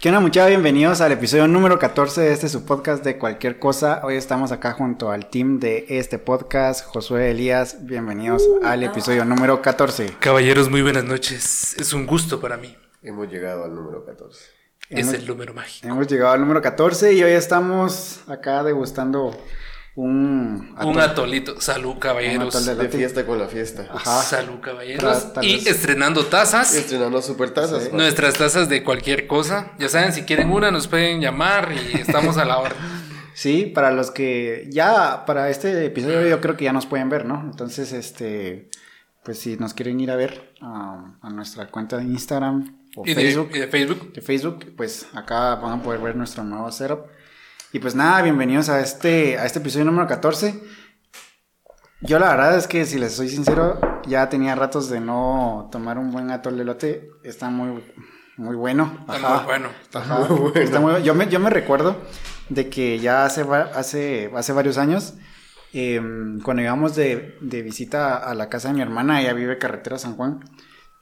¿Qué onda muchachos? Bienvenidos al episodio número 14 de este su podcast de cualquier cosa. Hoy estamos acá junto al team de este podcast, Josué Elías. Bienvenidos Uh, al episodio número 14. Caballeros, muy buenas noches. Es un gusto para mí. Hemos llegado al número 14. Hemos- Es el número mágico. Hemos llegado al número 14 y hoy estamos acá degustando un... Un atol- atolito. Salud, caballeros. Un atol De fiesta con la fiesta. Ajá. Salud, caballeros. Y estrenando tazas. Estrenando super tazas. Sí. Nuestras tazas de cualquier cosa. Ya saben, si quieren una, nos pueden llamar y estamos a la orden. Sí, para los que ya, para este episodio yo creo que ya nos pueden ver, ¿no? Entonces, este, pues si nos quieren ir a ver a, a nuestra cuenta de Instagram o Y de, Facebook, y de Facebook. de Facebook, pues acá van a poder ver nuestro nuevo setup. Y pues nada, bienvenidos a este, a este episodio número 14. Yo la verdad es que si les soy sincero, ya tenía ratos de no tomar un buen atol de elote. Está muy, muy bueno. Está muy bueno. Ajá, muy bueno. está muy- yo, me, yo me recuerdo de que ya hace, hace, hace varios años, em, cuando íbamos de, de visita a la casa de mi hermana, ella vive carretera San Juan,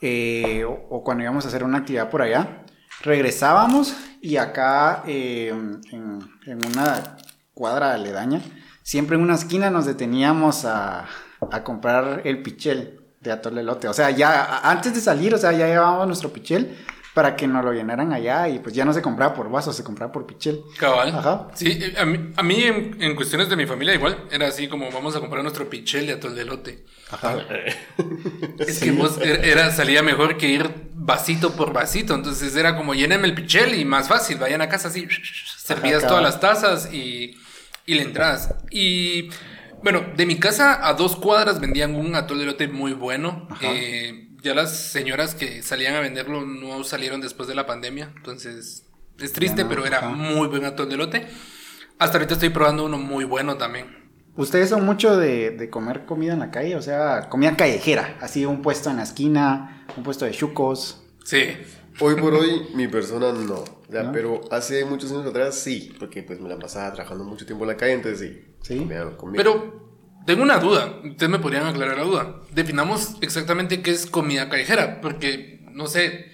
eh, o, o cuando íbamos a hacer una actividad por allá, regresábamos y acá em, en, una cuadra aledaña, siempre en una esquina nos deteníamos a, a comprar el pichel de atole elote. O sea, ya antes de salir, o sea, ya llevábamos nuestro pichel para que nos lo llenaran allá y pues ya no se compraba por vaso, se compraba por pichel. Cabal. Ajá. Sí, a mí, a mí en, en cuestiones de mi familia igual, era así como vamos a comprar nuestro pichel de atol de elote. Ajá. Es que vos er- era, salía mejor que ir vasito por vasito. Entonces era como llénenme el pichel y más fácil. Vayan a casa así, servías Ajá, todas las tazas y, y le entras. Y bueno, de mi casa a dos cuadras vendían un atol de elote muy bueno. Ajá. Eh, ya las señoras que salían a venderlo no salieron después de la pandemia. Entonces es triste, no, pero era ajá. muy buen atol de elote. Hasta ahorita estoy probando uno muy bueno también. ¿Ustedes son mucho de, de comer comida en la calle? O sea, comida callejera, así un puesto en la esquina, un puesto de chucos. Sí. Hoy por hoy, mi persona no. O sea, ¿No? pero hace muchos años atrás sí. Porque pues me la pasaba trabajando mucho tiempo en la calle, entonces sí. Sí. Comía- comía. Pero tengo una duda, ustedes me podrían aclarar la duda. Definamos exactamente qué es comida callejera, porque no sé,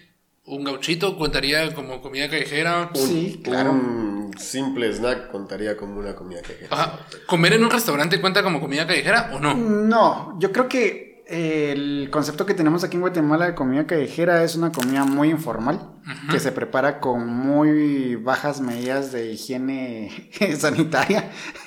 un gauchito contaría como comida callejera. un, Sí, claro. un simple snack contaría como una comida callejera. Ajá. ¿Comer en un restaurante cuenta como comida callejera o no? No, yo creo que el concepto que tenemos aquí en Guatemala de comida callejera es una comida muy informal, que se prepara con muy bajas medidas de higiene sanitaria.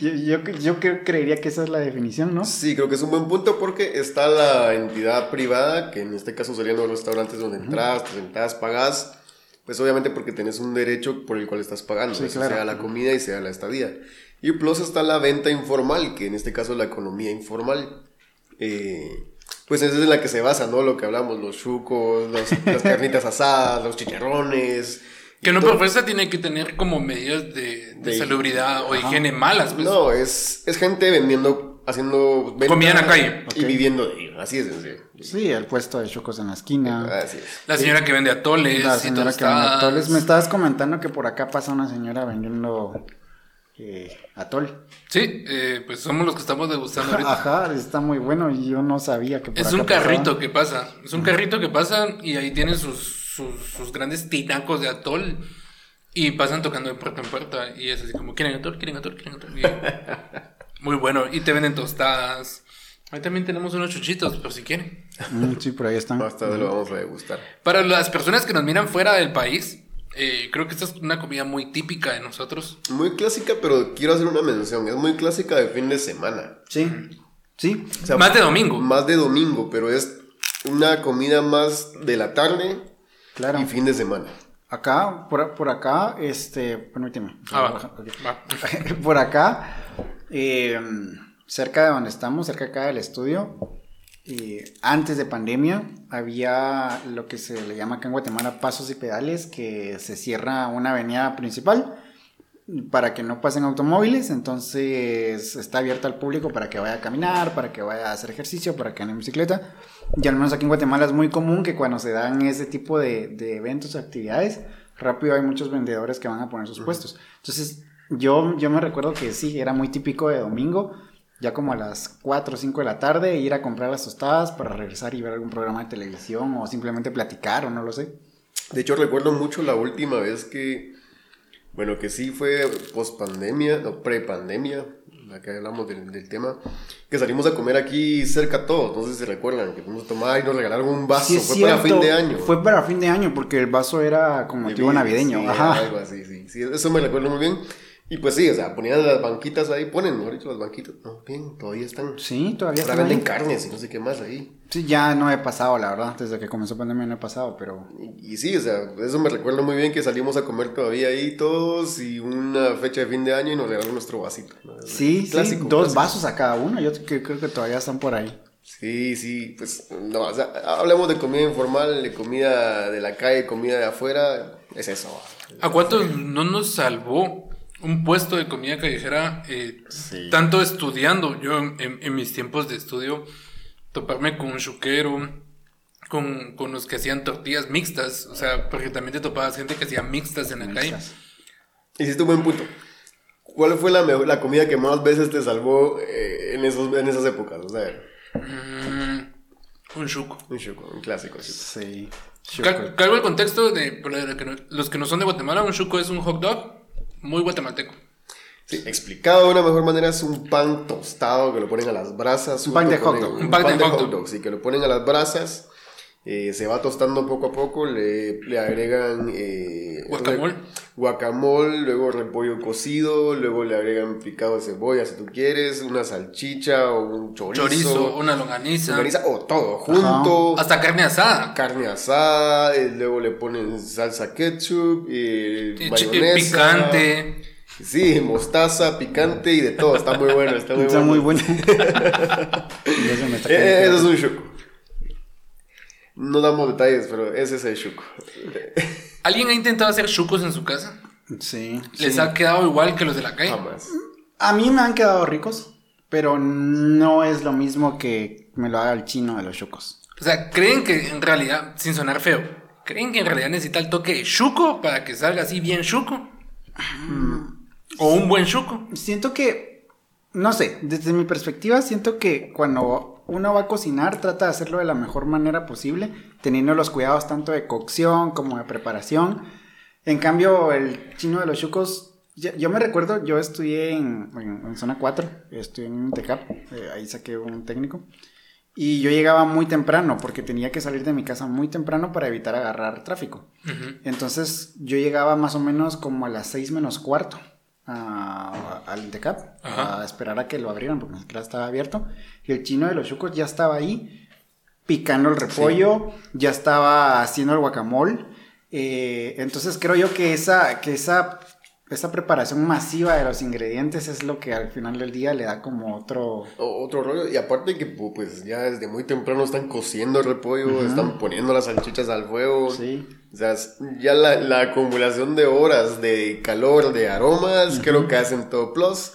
yo, yo, yo creo- creería que esa es la definición, ¿no? Sí, creo que es un buen punto porque está la entidad privada, que en este caso serían los restaurantes donde entras, te sentás, pagás, pues obviamente porque tenés un derecho por el cual estás pagando, Sí, eso claro. sea la comida y sea la estadía. Y plus está la venta informal, que en este caso es la economía informal. Eh, pues esa es en la que se basa, ¿no? Lo que hablamos, los chucos, los- las carnitas asadas, los chicharrones. Que no por fuerza tiene que tener como medidas de, de De- salubridad o higiene malas. Pues. No, es, es gente vendiendo, haciendo... Comida en la calle. Y viviendo de ello, así es sencillo. Sí, el puesto de chucos en la esquina. Así es. La señora que vende atoles La y señora que vende atoles. Me estabas comentando que por acá pasa una señora vendiendo eh, atol. Sí, eh, pues somos los que estamos degustando ahorita. Ajá, está muy bueno y yo no sabía que por Es acá un carrito pasaba. que pasa. Es un carrito que pasa y ahí tienen sus, sus, sus grandes tinacos de atol. Y pasan tocando de puerta en puerta. Y es así como, ¿quieren atol? ¿Quieren atol? ¿Quieren atol? Y- muy bueno. Y te venden tostadas. Ahí también tenemos unos chuchitos, por si quieren. Mm, sí, por ahí están. Tarde lo vamos a degustar. Para las personas que nos miran fuera del país, eh, creo que esta es una comida muy típica de nosotros. Muy clásica, pero quiero hacer una mención. Es muy clásica de fin de semana. Sí, sí. O sea, Más de domingo. Más de domingo, pero es una comida más de la tarde Claro. y fin de semana. Acá, por, por acá, este, permíteme. Ah, va. Ok. Va. por acá, eh, cerca de donde estamos, cerca acá del estudio, eh, antes de pandemia, había lo que se le llama acá en Guatemala pasos y pedales, que se cierra una avenida principal para que no pasen automóviles, entonces está abierta al público para que vaya a caminar, para que vaya a hacer ejercicio, para que ande en bicicleta. Y al menos aquí en Guatemala es muy común que cuando se dan ese tipo de, de eventos actividades, rápido hay muchos vendedores que van a poner sus puestos. Entonces, yo, yo me recuerdo que sí, era muy típico de domingo, ya como a las 4 o 5 de la tarde, ir a comprar las tostadas para regresar y ver algún programa de televisión o simplemente platicar o no lo sé. De hecho, recuerdo mucho la última vez que, bueno, que sí fue post pandemia, no, pre-pandemia, la que hablamos del, del tema, que salimos a comer aquí cerca todos, no sé si recuerdan, que fuimos a tomar y nos regalaron un vaso, Sí, fue para cierto, fin de año. Fue para fin de año porque el vaso era con motivo navideño. sí, Ajá. algo así, sí, sí, eso me recuerdo muy bien. Y pues sí, o sea, ponían las banquitas ahí, ponen, mejor dicho, las banquitas, no, bien, todavía están, Sí, todavía ahora están venden ahí. carnes y no sé qué más ahí. Sí, ya no he pasado, la verdad. Desde que comenzó pandemia no he pasado, pero. Y, y sí, o sea, eso me recuerdo muy bien que salimos a comer todavía ahí todos y una fecha de fin de año y nos regalaron nuestro vasito. ¿no? Sí, Clásico, sí, dos clásico. vasos a cada uno. Yo creo que todavía están por ahí. Sí, sí, pues no, o sea, hablamos de comida informal, de comida de la calle, comida de afuera, es eso. ¿A cuántos no nos salvó un puesto de comida callejera? eh, Sí. Tanto estudiando, yo en, en- en mis tiempos de estudio, toparme con un chuquero, con, con los que hacían tortillas mixtas, o sea, porque también te topabas gente que hacía mixtas en la calle. Mixtas. Hiciste un buen punto. ¿Cuál fue la, mejor- la comida que más veces te salvó eh, en, esos, en esas épocas? O sea, Mm, un chuco. un chuco, un clásico. chuco. Sí. Cal- el contexto de, los que no son de Guatemala, un chuco es un hot dog muy guatemalteco. Sí, explicado de una mejor manera, es un pan tostado que lo ponen a las brasas. Un pan de hot dog. Un Un pan, pan de hot dog, sí, que lo ponen a las brasas. Eh, se va tostando poco a poco, le, le agregan eh, Guacamole. guacamole, luego repollo cocido, luego le agregan picado de cebolla si tú quieres, una salchicha o un chorizo, Chorizo, una longaniza, longaniza, o todo junto, hasta carne asada. carne asada, eh, luego le ponen salsa ketchup, eh, eh, mayonesa, picante. Sí, mostaza, picante y de todo. Está muy bueno, está muy Está bueno. muy bueno. Me está Eh, eso es un shuko. No damos detalles, pero ese es el shuko. ¿Alguien ha intentado hacer chucos en su casa? Sí. ¿Les sí. ha quedado igual que los de la calle? Jamás. A mí me han quedado ricos, pero no es lo mismo que me lo haga el chino de los chucos. O sea, ¿creen que en realidad, sin sonar feo, ¿creen que en realidad necesita el toque de chuco para que salga así bien chuco? ¿O un buen chuco? Siento que, no sé, desde mi perspectiva, siento que cuando uno va a cocinar trata de hacerlo de la mejor manera posible, teniendo los cuidados tanto de cocción como de preparación. En cambio, el chino de los chucos, yo, yo me recuerdo, yo estudié en, en- en zona 4, estudié en Tecap, eh, ahí saqué un técnico. Y yo llegaba muy temprano porque tenía que salir de mi casa muy temprano para evitar agarrar tráfico. Entonces yo llegaba más o menos como a las 6 menos cuarto a- al Ajá. a esperar a que lo abrieran porque ni siquiera estaba abierto. Y el chino de los chucos ya estaba ahí picando el repollo, ya estaba haciendo el guacamole. Eh, entonces creo yo que esa, que esa, esa preparación masiva de los ingredientes es lo que al final del día le da como otro... O- Otro rollo. Y aparte que pu- pues ya desde muy temprano están cociendo el repollo, están poniendo las salchichas al fuego. Sí. O sea, ya la, la acumulación de horas, de calor, de aromas, creo que hacen todo plus.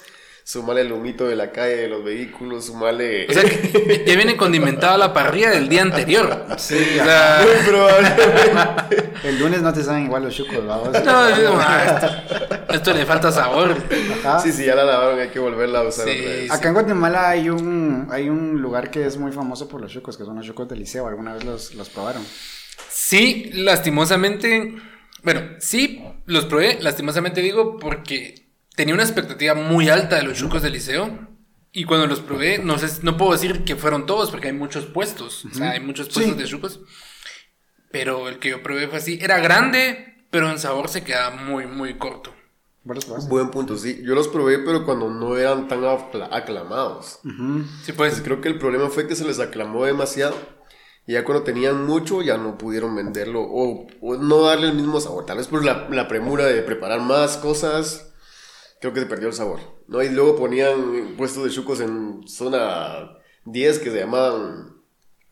Sumale el humito de la calle, de los vehículos, sumale... O sea, que ya viene condimentada la parrilla del día anterior. Sí, O sea, Muy probablemente. El lunes no te saben igual los chucos, vamos. no, es como, ah, esto, esto le falta sabor. Ajá. Sí, sí, ya la lavaron, hay que volverla a usar Sí, otra vez. Acá en Guatemala hay un, hay un lugar que es muy famoso por los chucos, que son los chucos del liceo. ¿Alguna vez los, los probaron? Sí, lastimosamente. Bueno, sí, los probé, lastimosamente digo, porque tenía una expectativa muy alta de los chucos del liceo. Y cuando los probé, no sé, no puedo decir que fueron todos, porque hay muchos puestos. O sea, hay muchos puestos Sí. de chucos. Pero el que yo probé fue así. Era grande, pero en sabor se queda muy, muy corto. Buen punto, sí. Yo los probé, pero cuando no eran tan acla- aclamados. Sí, Pues pues. creo que el problema fue que se les aclamó demasiado. Y ya cuando tenían mucho, ya no pudieron venderlo. O, o no darle el mismo sabor. Tal vez por la, la premura de preparar más cosas. Creo que se perdió el sabor. ¿no? Y luego ponían puestos de chucos en zona 10 que se llamaban.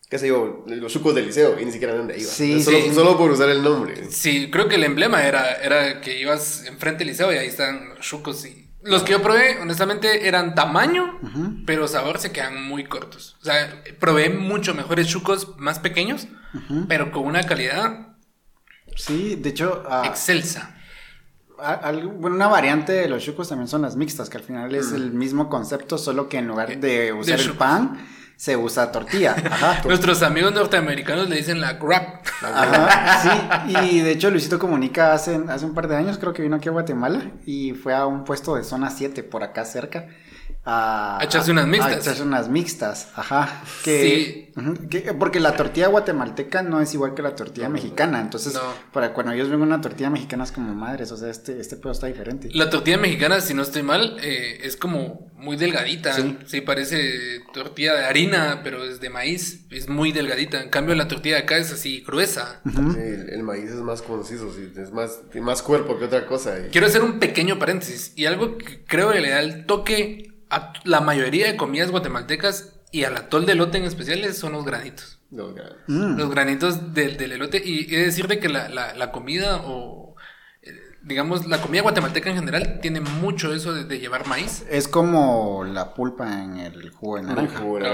¿Qué sé yo? Los chucos del liceo. Y ni siquiera eran de ahí. Sí, solo, sí. solo por usar el nombre. Sí, creo que el emblema era, era que ibas enfrente del liceo y ahí están los chucos. Y los que yo probé, honestamente, eran tamaño, pero sabor se quedan muy cortos. O sea, probé mucho mejores chucos más pequeños, pero con una calidad Sí, de hecho, ah, excelsa. Algo- bueno, una variante de los chucos también son las mixtas, que al final es el mismo concepto, solo que en lugar de usar el pan, se usa tortilla. Ajá. Nuestros amigos norteamericanos le dicen la grab. Ajá, sí, y de hecho Luisito Comunica hace, hace un par de años, creo que vino aquí a Guatemala y fue a un puesto de zona 7 por acá cerca. A, A echarse unas mixtas. A echarse unas mixtas, ajá. Que, que- porque la tortilla guatemalteca no es igual que la tortilla mexicana. Entonces, No. para cuando ellos ven una tortilla mexicana es como madres, o sea, este, este pedo está diferente. La tortilla mexicana, si no estoy mal, eh, es como muy delgadita. Sí. Sí. parece tortilla de harina, pero es de maíz. Es muy delgadita. En cambio, la tortilla de acá es así gruesa. Sí, el, el maíz es más conciso, sí, es más, tiene más cuerpo que otra cosa. y- Quiero hacer un pequeño paréntesis. Y algo que creo que le da el toque a la mayoría de comidas guatemaltecas y al atol de elote en especial es- son los granitos. Mm. Los granitos del, del elote. Y he de decirte que la, la- la comida o... eh, Digamos, la comida guatemalteca en general tiene mucho eso de, de llevar maíz. Es como la pulpa en el jugo de naranja. Jugo de.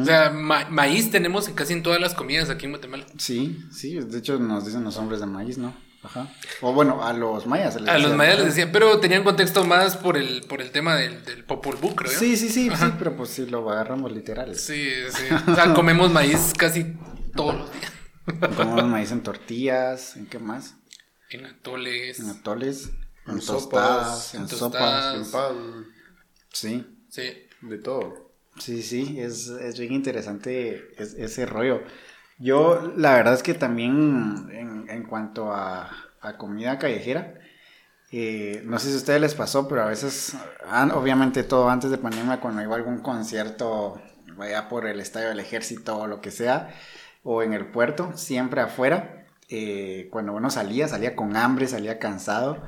O sea, ma- maíz tenemos en casi en todas las comidas aquí en Guatemala. Sí, sí, de hecho nos dicen los hombres de maíz, ¿no? Ajá. O bueno, a los mayas. les A los mayas les decían, pero tenían contexto más por el, por el tema del, del Popol Vuh, creo. Sí, sí, sí, sí, pero pues sí lo agarramos literal. Sí, sí. O sea, comemos maíz casi todos los días. Comemos maíz en tortillas, ¿en qué más? En atoles. En atoles, en, En tostadas, sopas, en en sopas. En pan, Sí, Sí. de todo. sí, sí, es, es bien interesante es- ese rollo. Yo, la verdad es que también en, en cuanto a, a comida callejera, eh, no sé si a ustedes les pasó, pero a veces, obviamente todo antes de pandemia, cuando iba a algún concierto, vaya por el estadio del ejército o lo que sea, o en el puerto, siempre afuera, eh, cuando uno salía, salía con hambre, salía cansado,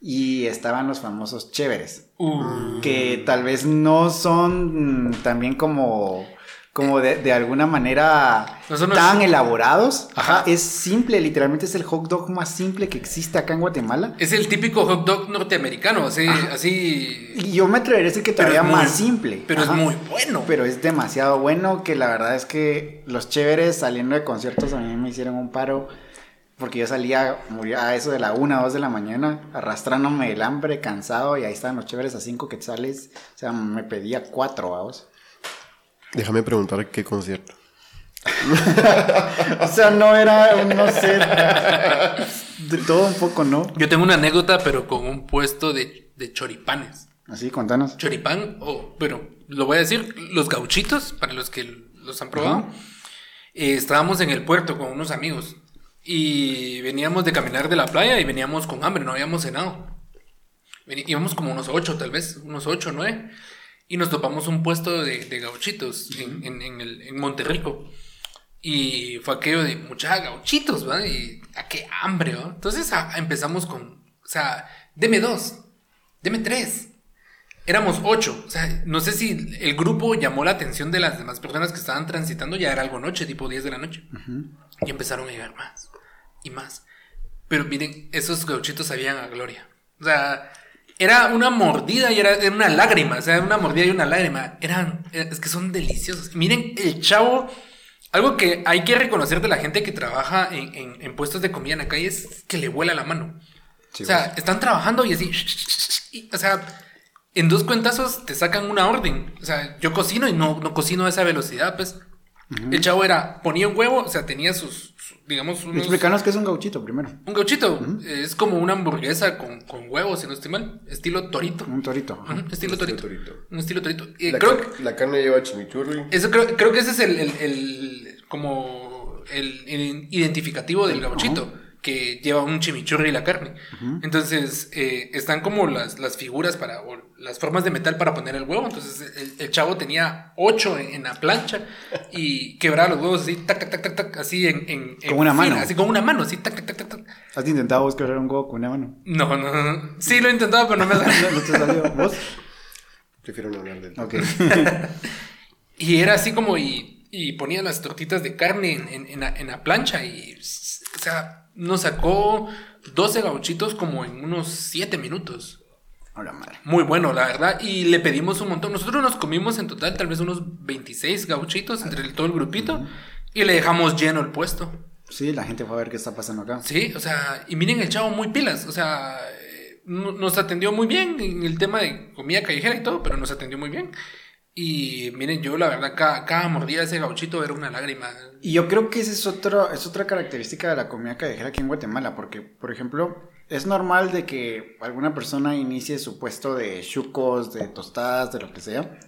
y estaban los famosos chéveres Uh, que tal vez no son también como como de, de alguna manera No son los- tan elaborados. Ajá, es simple, literalmente es el hot dog más simple que existe acá en Guatemala. es el típico hot dog norteamericano, así, así. Y yo me atrevería a decir que todavía muy- más simple. Pero Ajá. es muy bueno. Pero es demasiado bueno que la verdad es que los chéveres saliendo de conciertos a mí me hicieron un paro porque yo salía a eso de la una o dos de la mañana arrastrándome el hambre, cansado y ahí estaban los chéveres a cinco quetzales. O sea, me pedía cuatro, vamos. Déjame preguntar qué concierto. O sea, no era, no sé, de todo un poco, ¿no? Yo tengo una anécdota, pero con un puesto de, de choripanes. Así, contanos. Choripán, o, pero lo voy a decir, los gauchitos, para los que los han probado. Eh, estábamos en el puerto con unos amigos y veníamos de caminar de la playa y veníamos con hambre, no habíamos cenado. Íbamos como unos ocho, tal vez, unos ocho, nueve. Y nos topamos un puesto de, de gauchitos en, en, en el- en Monterrico. Y fue aquello de mucha gauchitos, ¿va? Y a qué hambre, ¿va? Entonces a- empezamos con, o sea, deme dos, deme tres. Éramos ocho, o sea, no sé si el grupo llamó la atención de las demás personas que estaban transitando, ya era algo noche, tipo 10 de la noche. Y empezaron a llegar más y más. Pero miren, esos gauchitos sabían a gloria. O sea, era una mordida y era, era una lágrima. O sea, una mordida y una lágrima. Eran, es que son deliciosos. Miren, el chavo, algo que hay que reconocer de la gente que trabaja en, en- en puestos de comida en la calle es que le vuela la mano. Sí, o sea, están trabajando y así. y, o sea, en dos cuentazos te sacan una orden. O sea, yo cocino y no, no cocino a esa velocidad, pues. El chavo era, ponía un huevo, o sea, tenía sus, su- digamos, unos... Explícanos qué es un gauchito primero. Un gauchito. Es como una hamburguesa con, con huevos, si no estoy mal. Estilo torito. Un torito. Estilo torito. torito. Un estilo torito. Y La, creo, car- la carne lleva chimichurri. eso creo, creo que ese es el, el- el- como el, el identificativo del gauchito, que lleva un chimichurri y la carne. Entonces, eh, están como las, las figuras para, o las formas de metal para poner el huevo. Entonces, el, el chavo tenía ocho en, en la plancha y quebraba los huevos así, tac, tac, tac, tac, tac, así en, en, en Con una fila, mano. Así con una mano, así, tac, tac, tac, tac. ¿Has intentado buscar un huevo con una mano? No, no, no. Sí, lo he intentado, pero no me ¿No, salió. no te salió? ¿Vos? Prefiero no hablar del tema. Ok. Y era así como, y, y ponía las tortitas de carne en, en- en la, en la plancha y, o sea, nos sacó 12 gauchitos como en unos 7 minutos. Hola, madre. Muy bueno, la verdad. Y le pedimos un montón. Nosotros nos comimos en total tal vez unos 26 gauchitos entre el- todo el grupito. Y le dejamos lleno el puesto. Sí, la gente fue a ver qué está pasando acá. Sí, o sea, y miren el chavo muy pilas. O sea, eh, no- nos atendió muy bien en el tema de comida callejera y todo, pero nos atendió muy bien. Y miren, yo la verdad, cada, cada mordida de ese gauchito era una lágrima. Y yo creo que esa es, otro, es otra característica de la comida callejera aquí en Guatemala, porque, por ejemplo, es normal de que alguna persona inicie su puesto de chucos, de tostadas, de lo que sea,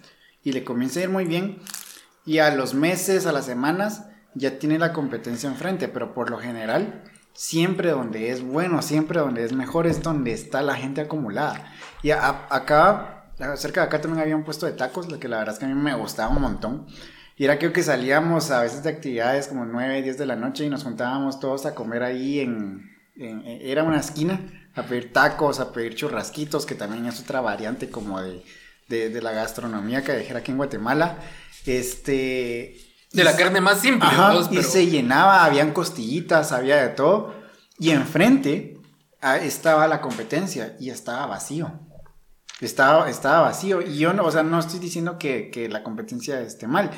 y le comience a ir muy bien, y a los meses, a las semanas, ya tiene la competencia enfrente, pero por lo general, siempre donde es bueno, siempre donde es mejor, es donde está la gente acumulada. Y a- acá, cerca de acá también había un puesto de tacos, lo que la verdad es que a mí me gustaba un montón. Y era creo que salíamos a veces de actividades como 9, 10 de la noche y nos juntábamos todos a comer ahí en, en- en- era una esquina, a pedir tacos, a pedir churrasquitos, que también es otra variante como de, de, de la gastronomía callejera aquí en Guatemala. Este... De la carne más simple. Ajá, pues, y pero- se llenaba, habían costillitas, había de todo. Y enfrente ah, estaba la competencia y estaba vacío. Estaba, estaba vacío. Y yo no, o sea, no estoy diciendo que, que la competencia esté mal.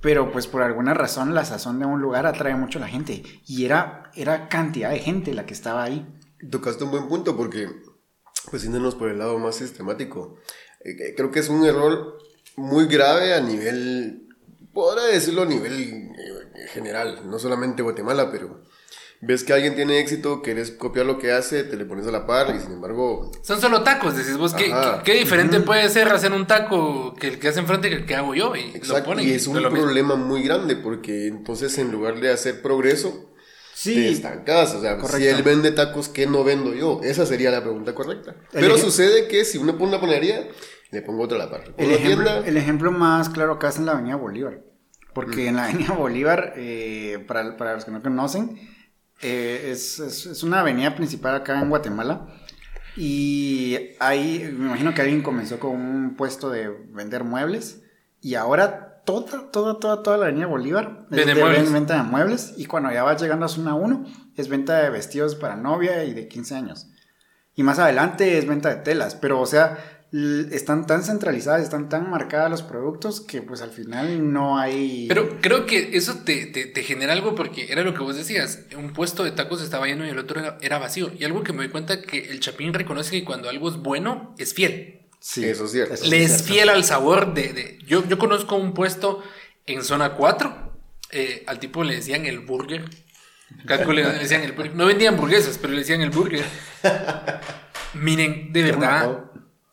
Pero pues por alguna razón la sazón de un lugar atrae mucho a la gente. Y era, era cantidad de gente la que estaba ahí. Tocaste un buen punto porque, pues yéndonos por el lado más sistemático, eh, creo que es un error muy grave a nivel, podrá decirlo a nivel eh, general, no solamente Guatemala, pero ves que alguien tiene éxito, quieres copiar lo que hace, te le pones a la par y sin embargo, Son solo tacos, decís vos, ¿qué, qué- qué diferente puede ser hacer un taco que el que hace enfrente que el que hago yo? Y lo exacto, ponen. y es un lo mismo. problema muy grande porque entonces en lugar de hacer progreso, te Sí, estancas, o sea, si correcto. él vende tacos, ¿qué no vendo yo? Esa sería la pregunta correcta. El Pero ejem- sucede que si uno pone una panadería, le pongo otra a la par. El ejemplo, tienda, el ejemplo más claro acá es en la Avenida Bolívar. Porque en la Avenida Bolívar, eh, para, para los que no conocen, eh, es, es- es una avenida principal acá en Guatemala. Y ahí, me imagino que alguien comenzó con un puesto de vender muebles. Y ahora toda, toda, toda, toda la Avenida Bolívar es de muebles. venta de muebles. Y cuando ya vas llegando a zona 1, es venta de vestidos para novia y de 15 años. Y más adelante es venta de telas, pero o sea, están tan centralizadas, están tan marcadas los productos que pues al final no hay... Pero creo que eso te, te, te genera algo porque era lo que vos decías. Un puesto de tacos estaba lleno y el otro era, era vacío. Y algo que me doy cuenta que el Chapín reconoce que cuando algo es bueno, es fiel. Sí, Eso es cierto. sí Le es cierto. fiel al sabor de... de- Yo, yo conozco un puesto en zona 4. eh, al tipo le decían el burger. Calculo, le decían el burger. No vendían hamburguesas, pero le decían el burger. Miren, de Qué verdad, guapo.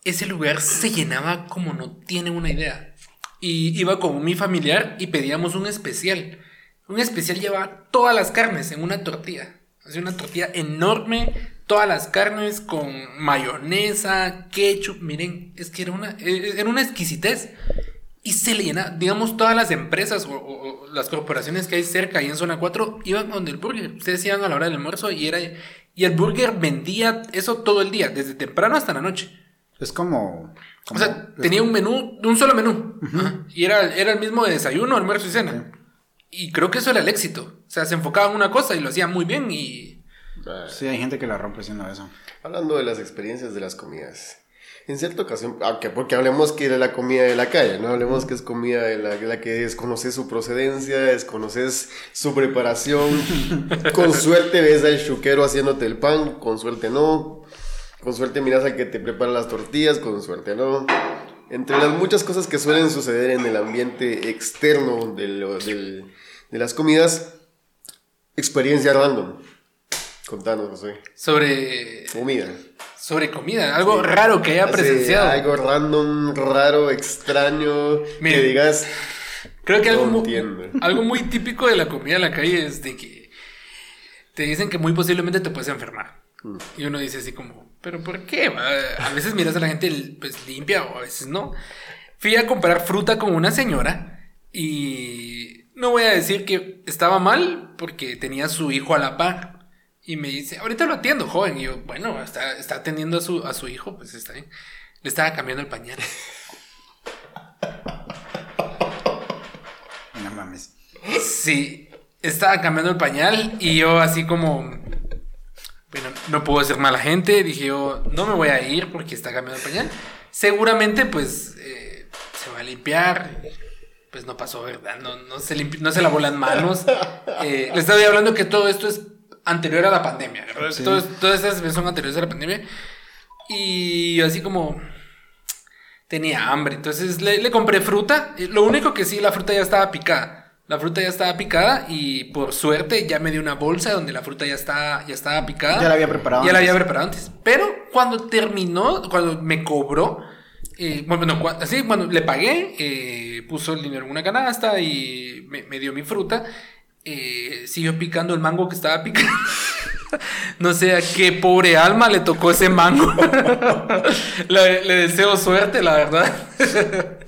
Ese lugar se llenaba como no tienen una idea. Y iba con mi familiar y pedíamos un especial. Un especial llevaba todas las carnes en una tortilla. Así una tortilla enorme, todas las carnes con mayonesa, ketchup. Miren, es que era una, eh, era una exquisitez. Y se le llena, digamos, todas las empresas o, las corporaciones que hay cerca ahí en zona 4 iban donde el burger. Ustedes iban a la hora del almuerzo y era y el burger vendía eso todo el día, desde temprano hasta la noche. Es como... O como- sea, tenía un menú, un solo menú. Ajá. Y era, era el mismo de desayuno, almuerzo y cena. Y creo que eso era el éxito. O sea, se enfocaba en una cosa y lo hacía muy bien y... ah, Sí, hay gente que la rompe haciendo eso. hablando de las experiencias de las comidas. En cierta ocasión, aunque porque hablemos que era la comida de la calle, no hablemos que es comida de la, de la que desconoces su procedencia, desconoces su preparación. con suerte ves al chuquero haciéndote el pan, con suerte no. Con suerte miras al que te prepara las tortillas, con suerte no. Entre las muchas cosas que suelen suceder en el ambiente externo de, lo- del- de las comidas, experiencia random. Contanos, José. Sobre, Comida. sobre comida, algo raro que haya presenciado. algo random, raro, extraño. Mire. que digas. Creo que algo, No mu- entiendo. algo muy típico de la comida en la calle es de que te dicen que muy posiblemente te puedes enfermar. Mm. Y uno dice así como, ¿pero por qué? A veces miras a la gente pues limpia o a veces no. Fui a comprar fruta con una señora y no voy a decir que estaba mal porque tenía a su hijo a la par. Y me dice, ahorita lo atiendo, joven. Y yo, bueno, está, está atendiendo a su, a su hijo, pues está bien. Le estaba cambiando el pañal. No mames. Sí, estaba cambiando el pañal y yo así como, bueno, no puedo ser mala gente, dije yo, no me voy a ir porque está cambiando el pañal. Seguramente pues eh, se va a limpiar, pues no pasó, ¿verdad? No, no, se, limpi- no se lavó las manos. Eh, le estaba hablando que todo esto es anterior a la pandemia, ¿verdad? Todo- todas estas son anteriores a la pandemia. Y yo así como, tenía hambre. Entonces le, le compré fruta. Lo único que sí, la fruta ya estaba picada. La fruta ya estaba picada y por suerte ya me dio una bolsa donde la fruta ya, está, ya estaba picada. Ya la había preparado Ya la antes. había preparado antes. Pero cuando terminó, cuando me cobró, eh, bueno, no, así, bueno, le pagué, eh, puso el dinero en una canasta y me, me dio mi fruta. eh, siguió picando el mango que estaba picando. No sé a qué pobre alma le tocó ese mango. le, le deseo suerte, la verdad.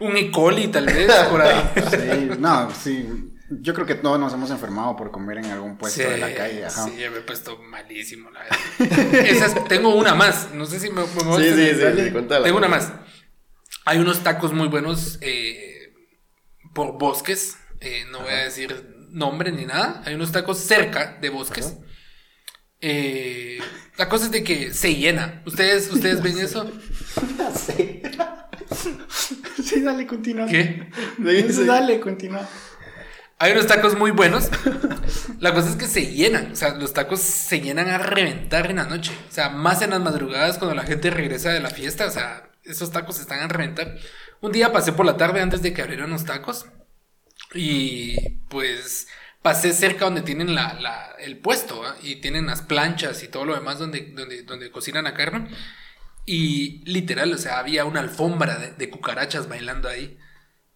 Un E. coli, tal vez, por ahí. Sí, no, sí. Yo creo que todos nos hemos enfermado por comer en algún puesto de la calle. Ajá. Sí, ya me he puesto malísimo, la verdad. Esas- tengo una más. No sé si me, me voy a Sí, sí, extender. sí, sí, contala. Tengo una más. Hay unos tacos muy buenos eh, por bosques. eh, no voy a decir nombre ni nada. Hay unos tacos cerca de bosques. Eh, la cosa es de que se llena. ¿Ustedes, ustedes ven eso? Sí, dale, continúa. ¿Qué? Sí, dale, continúa. Hay unos tacos muy buenos. La cosa es que se llenan. O sea, los tacos se llenan a reventar en la noche. O sea, más en las madrugadas cuando la gente regresa de la fiesta. O sea, esos tacos están a reventar. Un día pasé por la tarde antes de que abrieran los tacos. Y pues pasé cerca donde tienen la, la- el puesto. ¿ah? Y tienen las planchas y todo lo demás donde, donde, donde cocinan la carne. Y literal, o sea, había una alfombra de, de cucarachas bailando ahí.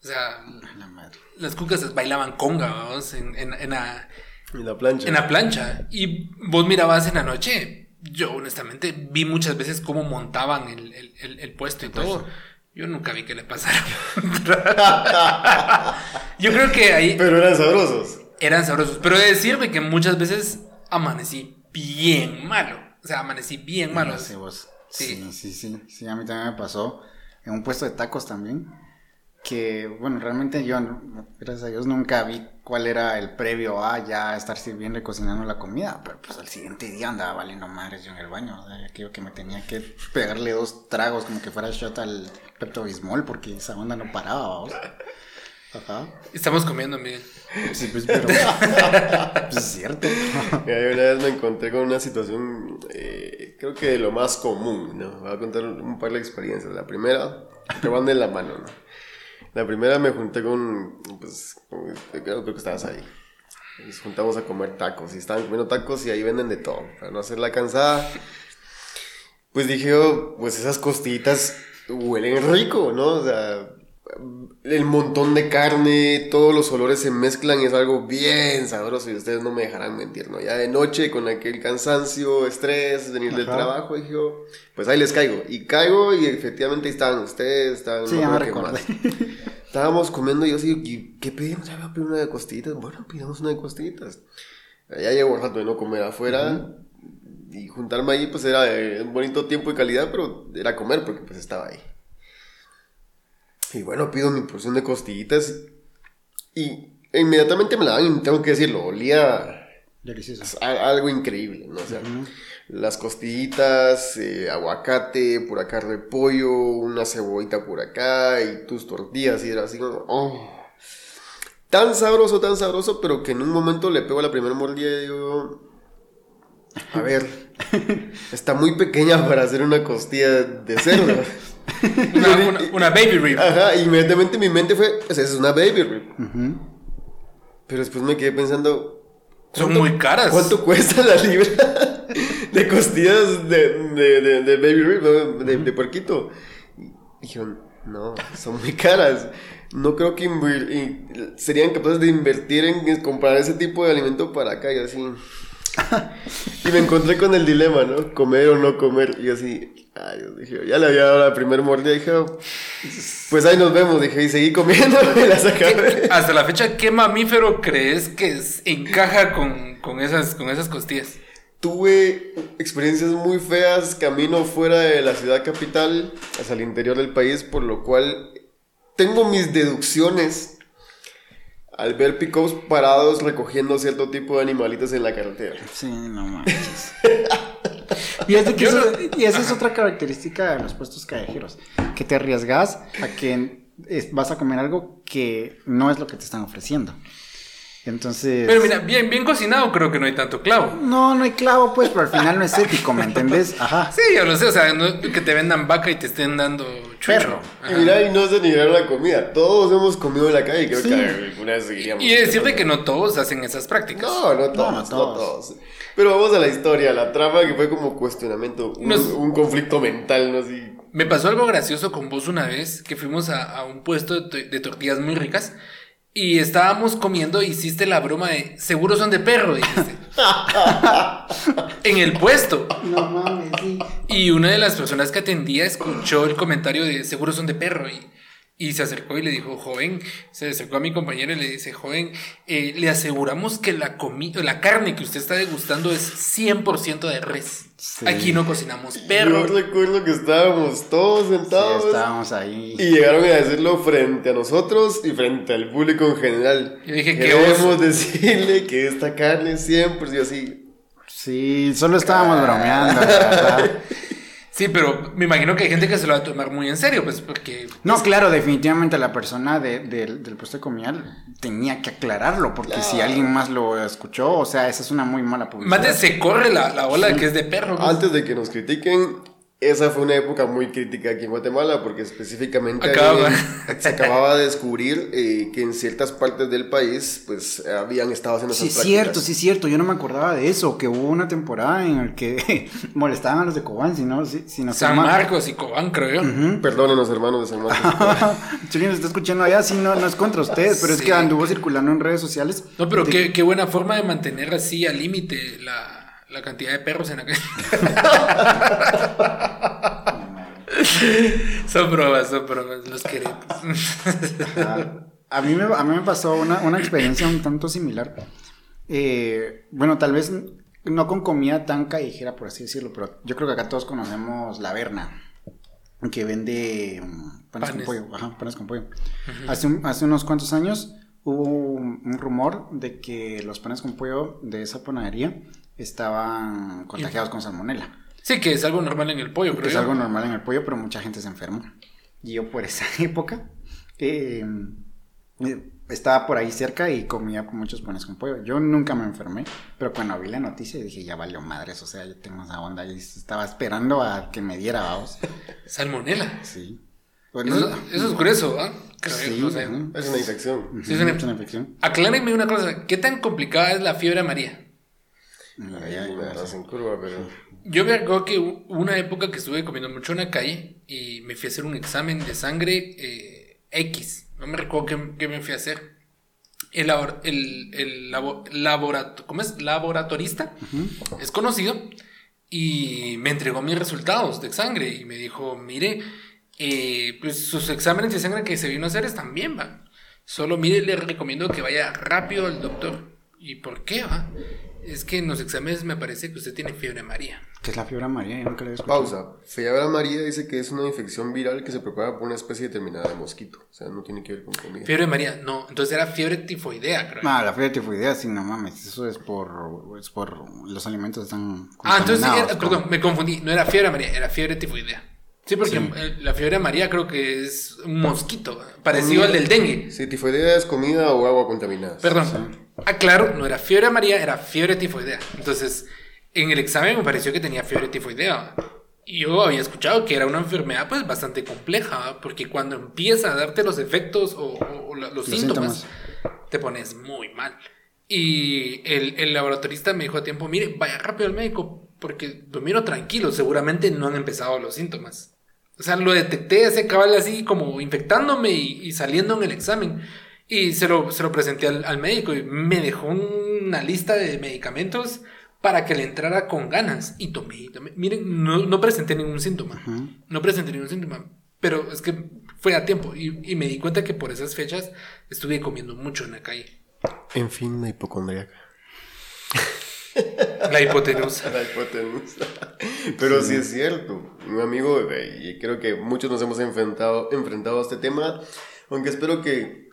O sea, la madre. las cucas bailaban conga, vamos, en, en, en la, En la plancha. en la plancha. Y vos mirabas en la noche. Yo, honestamente, vi muchas veces cómo montaban el, el- el- el puesto y todo. Yo nunca vi que le pasara. Yo creo que ahí Pero eran sabrosos. eran sabrosos. Pero he de decirme que muchas veces amanecí bien malo. O sea, amanecí bien malo. No sé vos. Sí. Sí, sí, sí, sí. a mí también me pasó en un puesto de tacos también. Que, bueno, realmente yo, gracias a Dios, nunca vi cuál era el previo a ya estar sirviendo y cocinando la comida. Pero pues al siguiente día andaba valiendo madres yo en el baño. O sea, aquello que me tenía que pegarle dos tragos como que fuera shot al Pepto Bismol porque esa onda no paraba, vamos. Ajá. Estamos comiendo, Miguel. Sí, pues, pero. pues es cierto. Y ahí una vez me encontré con una situación, eh, creo que lo más común, ¿no? Voy a contar un par de experiencias. La primera, que van de la mano, ¿no? La primera me junté con, pues, con- creo que estabas ahí. Nos juntamos a comer tacos y estaban comiendo tacos y ahí venden de todo, para no hacer la cansada. Pues dije, yo, pues esas costillitas huelen rico, ¿no? O sea, el montón de carne, todos los olores se mezclan y es algo bien sabroso y ustedes no me dejarán mentir, ¿no? Ya de noche con aquel cansancio, estrés, venir del trabajo, dije yo, pues ahí les caigo. Y caigo y efectivamente estaban ustedes, estaban... Sí, no que más. Estábamos comiendo y yo así, ¿y ¿qué pedimos? Ya voy a pedir una de costillitas. Bueno, pidamos una de costillitas. Ya el rato de no comer afuera. Y juntarme ahí, pues era un bonito tiempo y calidad, pero era comer porque pues estaba ahí. Y bueno, pido mi porción de costillitas. Y inmediatamente me la dan y tengo que decirlo, olía Delicioso. a- algo increíble, ¿no? O sea, las costillitas, eh, aguacate, por acá repollo, una cebollita por acá y tus tortillas y era así como, oh. Tan sabroso, tan sabroso, pero que en un momento le pego la primera mordida y digo, a ver, está muy pequeña para hacer una costilla de cerdo. Una, una- una baby rib. Ajá, inmediatamente mi mente fue, esa es una baby rib. Pero después me quedé pensando, Son ¿cuánto- muy caras. ¿Cuánto cuesta la libra de costillas de, de, de, de baby rib, de, de puerquito? Y dijeron, no, son muy caras. No creo que serían capaces de invertir en comprar ese tipo de alimento para acá y así. Y me encontré con el dilema, ¿no? Comer o no comer. Y yo así, ay, Dios, dije, ya le había dado la primer mordida. Dije, "Oh, pues ahí nos vemos. Dije, y seguí comiendo. Y la acabé. Hasta la fecha, ¿qué mamífero crees que encaja con, con esas, con esas costillas? Tuve experiencias muy feas camino fuera de la ciudad capital hacia el interior del país, por lo cual tengo mis deducciones al ver pickups parados recogiendo cierto tipo de animalitos en la carretera. Sí, no manches. y, es de que eso- y esa es otra característica de los puestos callejeros, que te arriesgas a que vas a comer algo que no es lo que te están ofreciendo. Entonces. Pero mira, bien, bien cocinado creo que no hay tanto clavo. No, no hay clavo, pues, pero al final no es ético, ¿me entendés? Ajá. Sí, yo lo sé, o sea, no- que te vendan vaca y te estén dando chucho. Perro. Y mira, y no es denigrar la comida. Todos hemos comido en la calle y creo Sí. que alguna vez seguiríamos. Y decirte que no todos hacen esas prácticas. No, no todos, No, no, no todos. todos. Pero vamos a la historia, la trama que fue como cuestionamiento, un, Nos- un conflicto mental, ¿no? Así. Me pasó algo gracioso con vos una vez que fuimos a, a un puesto de, to- de tortillas muy ricas y estábamos comiendo y hiciste la broma de seguro son de perro, dijiste. en el puesto. No mames, sí. Y una de las personas que atendía escuchó el comentario de seguro son de perro y, y se acercó y le dijo, joven, se acercó a mi compañero y le dice, joven, eh, le aseguramos que la, comi la carne que usted está degustando es 100% de res. Sí. Aquí no cocinamos perro. Yo recuerdo que estábamos todos Sí, sentados estábamos ahí. y llegaron a decirlo frente a nosotros y frente al público en general. Yo dije, ¿qué queremos decirle que esta carne siempre sí así. Sí, solo estábamos bromeando. Sí, pero me imagino que hay gente que se lo va a tomar muy en serio, pues porque... No, claro, definitivamente la persona de- del- del puesto de comida tenía que aclararlo, porque si alguien más lo escuchó, o sea, esa es una muy mala publicidad. Más de se corre la, la ola de que es de perro. pues. Antes de que nos critiquen, esa fue una época muy crítica aquí en Guatemala porque específicamente Acaba. se acababa de descubrir eh, que en ciertas partes del país pues habían estado haciendo Sí, esas es cierto, prácticas. sí, es cierto. Yo no me acordaba de eso, que hubo una temporada en la que molestaban a los de Cobán, si no, si, si no estoy San. Marcos y Cobán, creo yo. Perdónenos hermanos de San Marcos. Chuli nos está escuchando allá, sí, no, no es contra ustedes, pero es Sí. que anduvo circulando en redes sociales. No, pero de- qué, qué buena forma de mantener así al límite la, la cantidad de perros en la son bromas, son bromas, los queremos. Ah, A mí me, a mí me pasó una, una experiencia un tanto similar. Eh, bueno, tal vez no con comida tan callejera, por así decirlo, pero yo creo que acá todos conocemos la Verna, que vende mm, panes, con pollo. Ajá, panes con pollo. hace, un- hace unos cuantos años hubo un, un rumor de que los panes con pollo de esa panadería estaban contagiados con salmonela. Sí, que es algo normal en el pollo, creo Es algo normal en el pollo, pero mucha gente se enfermó. Y yo por esa época eh, eh, estaba por ahí cerca y comía muchos panes con pollo. Yo nunca me enfermé, pero cuando vi la noticia dije, ya valió madres, o sea, yo tengo esa onda y estaba esperando a que me diera, vamos. Salmonela. Sí. Bueno, Eso, eso es grueso, ¿ah? Sí, no sé. es una infección. Sí, es una infección. Aclárenme una cosa, ¿qué tan complicada es la fiebre amarilla? En curva, pero... Yo me acuerdo que una época que estuve comiendo mucho en la calle y me fui a hacer un examen de sangre eh, X. No me recuerdo qué, qué me fui a hacer. El, labor- el, el labo- laborato- ¿cómo es? laboratorista es conocido y me entregó mis resultados de sangre y me dijo, mire, eh, pues sus exámenes de sangre que se vino a hacer están bien, va. Solo mire, le recomiendo que vaya rápido al doctor. ¿Y por qué, va? Es que en los exámenes me parece que usted tiene fiebre amarilla. ¿Qué es la fiebre amarilla? Yo nunca la. Pausa. Fiebre amarilla dice que es una infección viral que se propaga por una especie determinada de mosquito. O sea, no tiene que ver con comida. Fiebre amarilla, no, entonces era fiebre tifoidea, creo. Ah, la fiebre tifoidea, sí, no mames, eso es por, es por los alimentos están ah, entonces, sí, contaminados era- con- perdón, me confundí, no era fiebre amarilla, era fiebre tifoidea. Sí, porque Sí. eh, la fiebre amarilla creo que es un mosquito, parecido al del dengue. Si tifoidea es comida o agua contaminada. Perdón. Aclaro, no era fiebre amarilla, era fiebre tifoidea. Entonces, en el examen me pareció que tenía fiebre tifoidea. Y yo había escuchado que era una enfermedad pues bastante compleja, porque cuando empieza a darte los efectos o, o- o la- los, Los síntomas, síntomas. te pones muy mal. Y el, el laboratorista me dijo a tiempo, mire, vaya rápido al médico, porque lo miro tranquilo, seguramente no han empezado los síntomas. O sea, lo detecté ese cabal así como infectándome y, y saliendo en el examen. Y se lo, se lo presenté al, al médico y me dejó una lista de medicamentos para que le entrara con ganas. Y tomé, y tomé. Miren, no, no presenté ningún síntoma. No presenté ningún síntoma. Pero es que fue a tiempo. Y, y me di cuenta que por esas fechas estuve comiendo mucho en la calle. En fin, la hipocondriaca. La hipotenusa. La hipotenusa. Pero sí. es cierto. Un amigo, y creo que muchos nos hemos enfrentado, enfrentado a este tema, aunque espero que,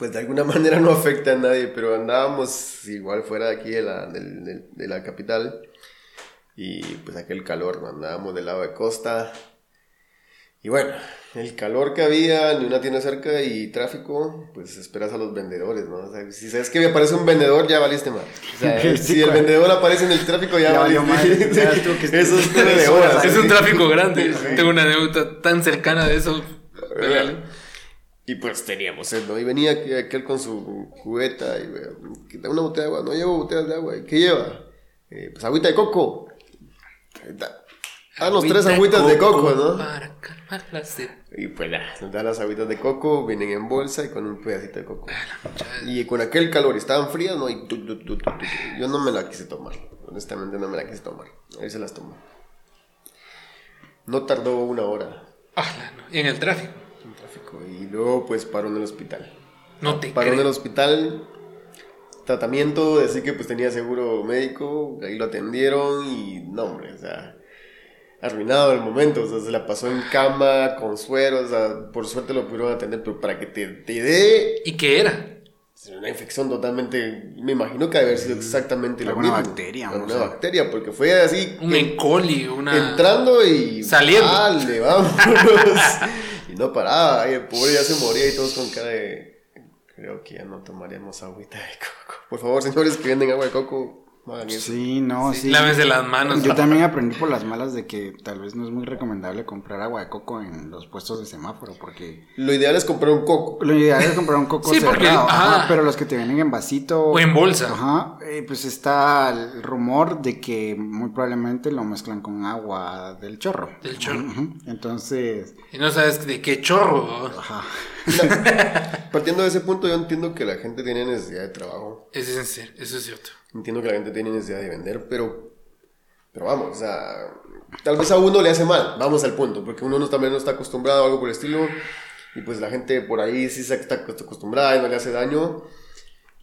pues de alguna manera no afecte a nadie, pero andábamos igual fuera de aquí de la, del- del- de la capital y pues aquel calor, ¿no? andábamos del lado de costa Y bueno, el calor que había, ni una tienda cerca y tráfico, pues esperas a los vendedores, ¿no? O sea, si sabes que me aparece un vendedor, ya valiste mal. O sea, Sí, si el vendedor aparece en el tráfico, ya, Ya valió valiste. mal, Eso es tres de horas horas. Es un tráfico grande. Sí. Tengo una anécdota tan cercana de eso. Y pues teníamos sed, ¿no? Y venía aqu- aquel con su cubeta y "Vea, que da una botella de agua. No llevo botellas de agua. ¿Y ¿Qué lleva? "Eh, pues agüita de coco. Ah, los tres agüitas de coco, ¿no? Para calmar la sed. Y pues ya, nos dan las agüitas de coco, vienen en bolsa y con un pedacito de coco. Mucha- Y con aquel calor, estaban frías, ¿no? Y tu, tu, tu. yo no me la quise tomar. Honestamente no me la quise tomar. Ahí se las tomó. No tardó una hora Ah, no. Y en el tráfico. Luego pues paró en el hospital. No te Paró en el hospital. Tratamiento, decir que pues tenía seguro médico. Ahí lo atendieron y no, hombre, o sea... Arruinado el momento, o sea, se la pasó en cama, con suero, o sea, por suerte lo pudieron atender, pero para que te, te dé ¿Y qué era? Una infección totalmente. Me imagino que debe haber sido exactamente lo mismo. bacteria, no sé. bacteria, porque fue así. Un en- E. coli, una. Entrando y. Saliendo. Dale, vámonos. no paraba. Y el pobre ya se moría y todos con cara de. Creo que ya no tomaríamos agüita de coco. Por favor, señores que venden agua de coco, no hagan eso. Sí, no, sí. Lávense las manos. Yo también aprendí por las malas de que tal vez no es muy recomendable comprar agua de coco en los puestos de semáforo porque Lo ideal es comprar un coco. lo ideal es comprar un coco Sí, porque- cerrado, ajá, ajá. pero los que te vienen en vasito O en bolsa. Ajá, eh, pues está el rumor de que muy probablemente lo mezclan con agua del chorro. Del chorro. Entonces, Y no sabes de qué chorro. ajá. Partiendo de ese punto, yo entiendo que la gente tiene necesidad de trabajo. Eso es eso es cierto. Entiendo que la gente tiene necesidad de vender, pero, pero vamos, o sea, tal vez a uno le hace mal, vamos al punto, porque uno no, también no está acostumbrado a algo por el estilo, y pues la gente por ahí sí se está acostumbrada y no le hace daño,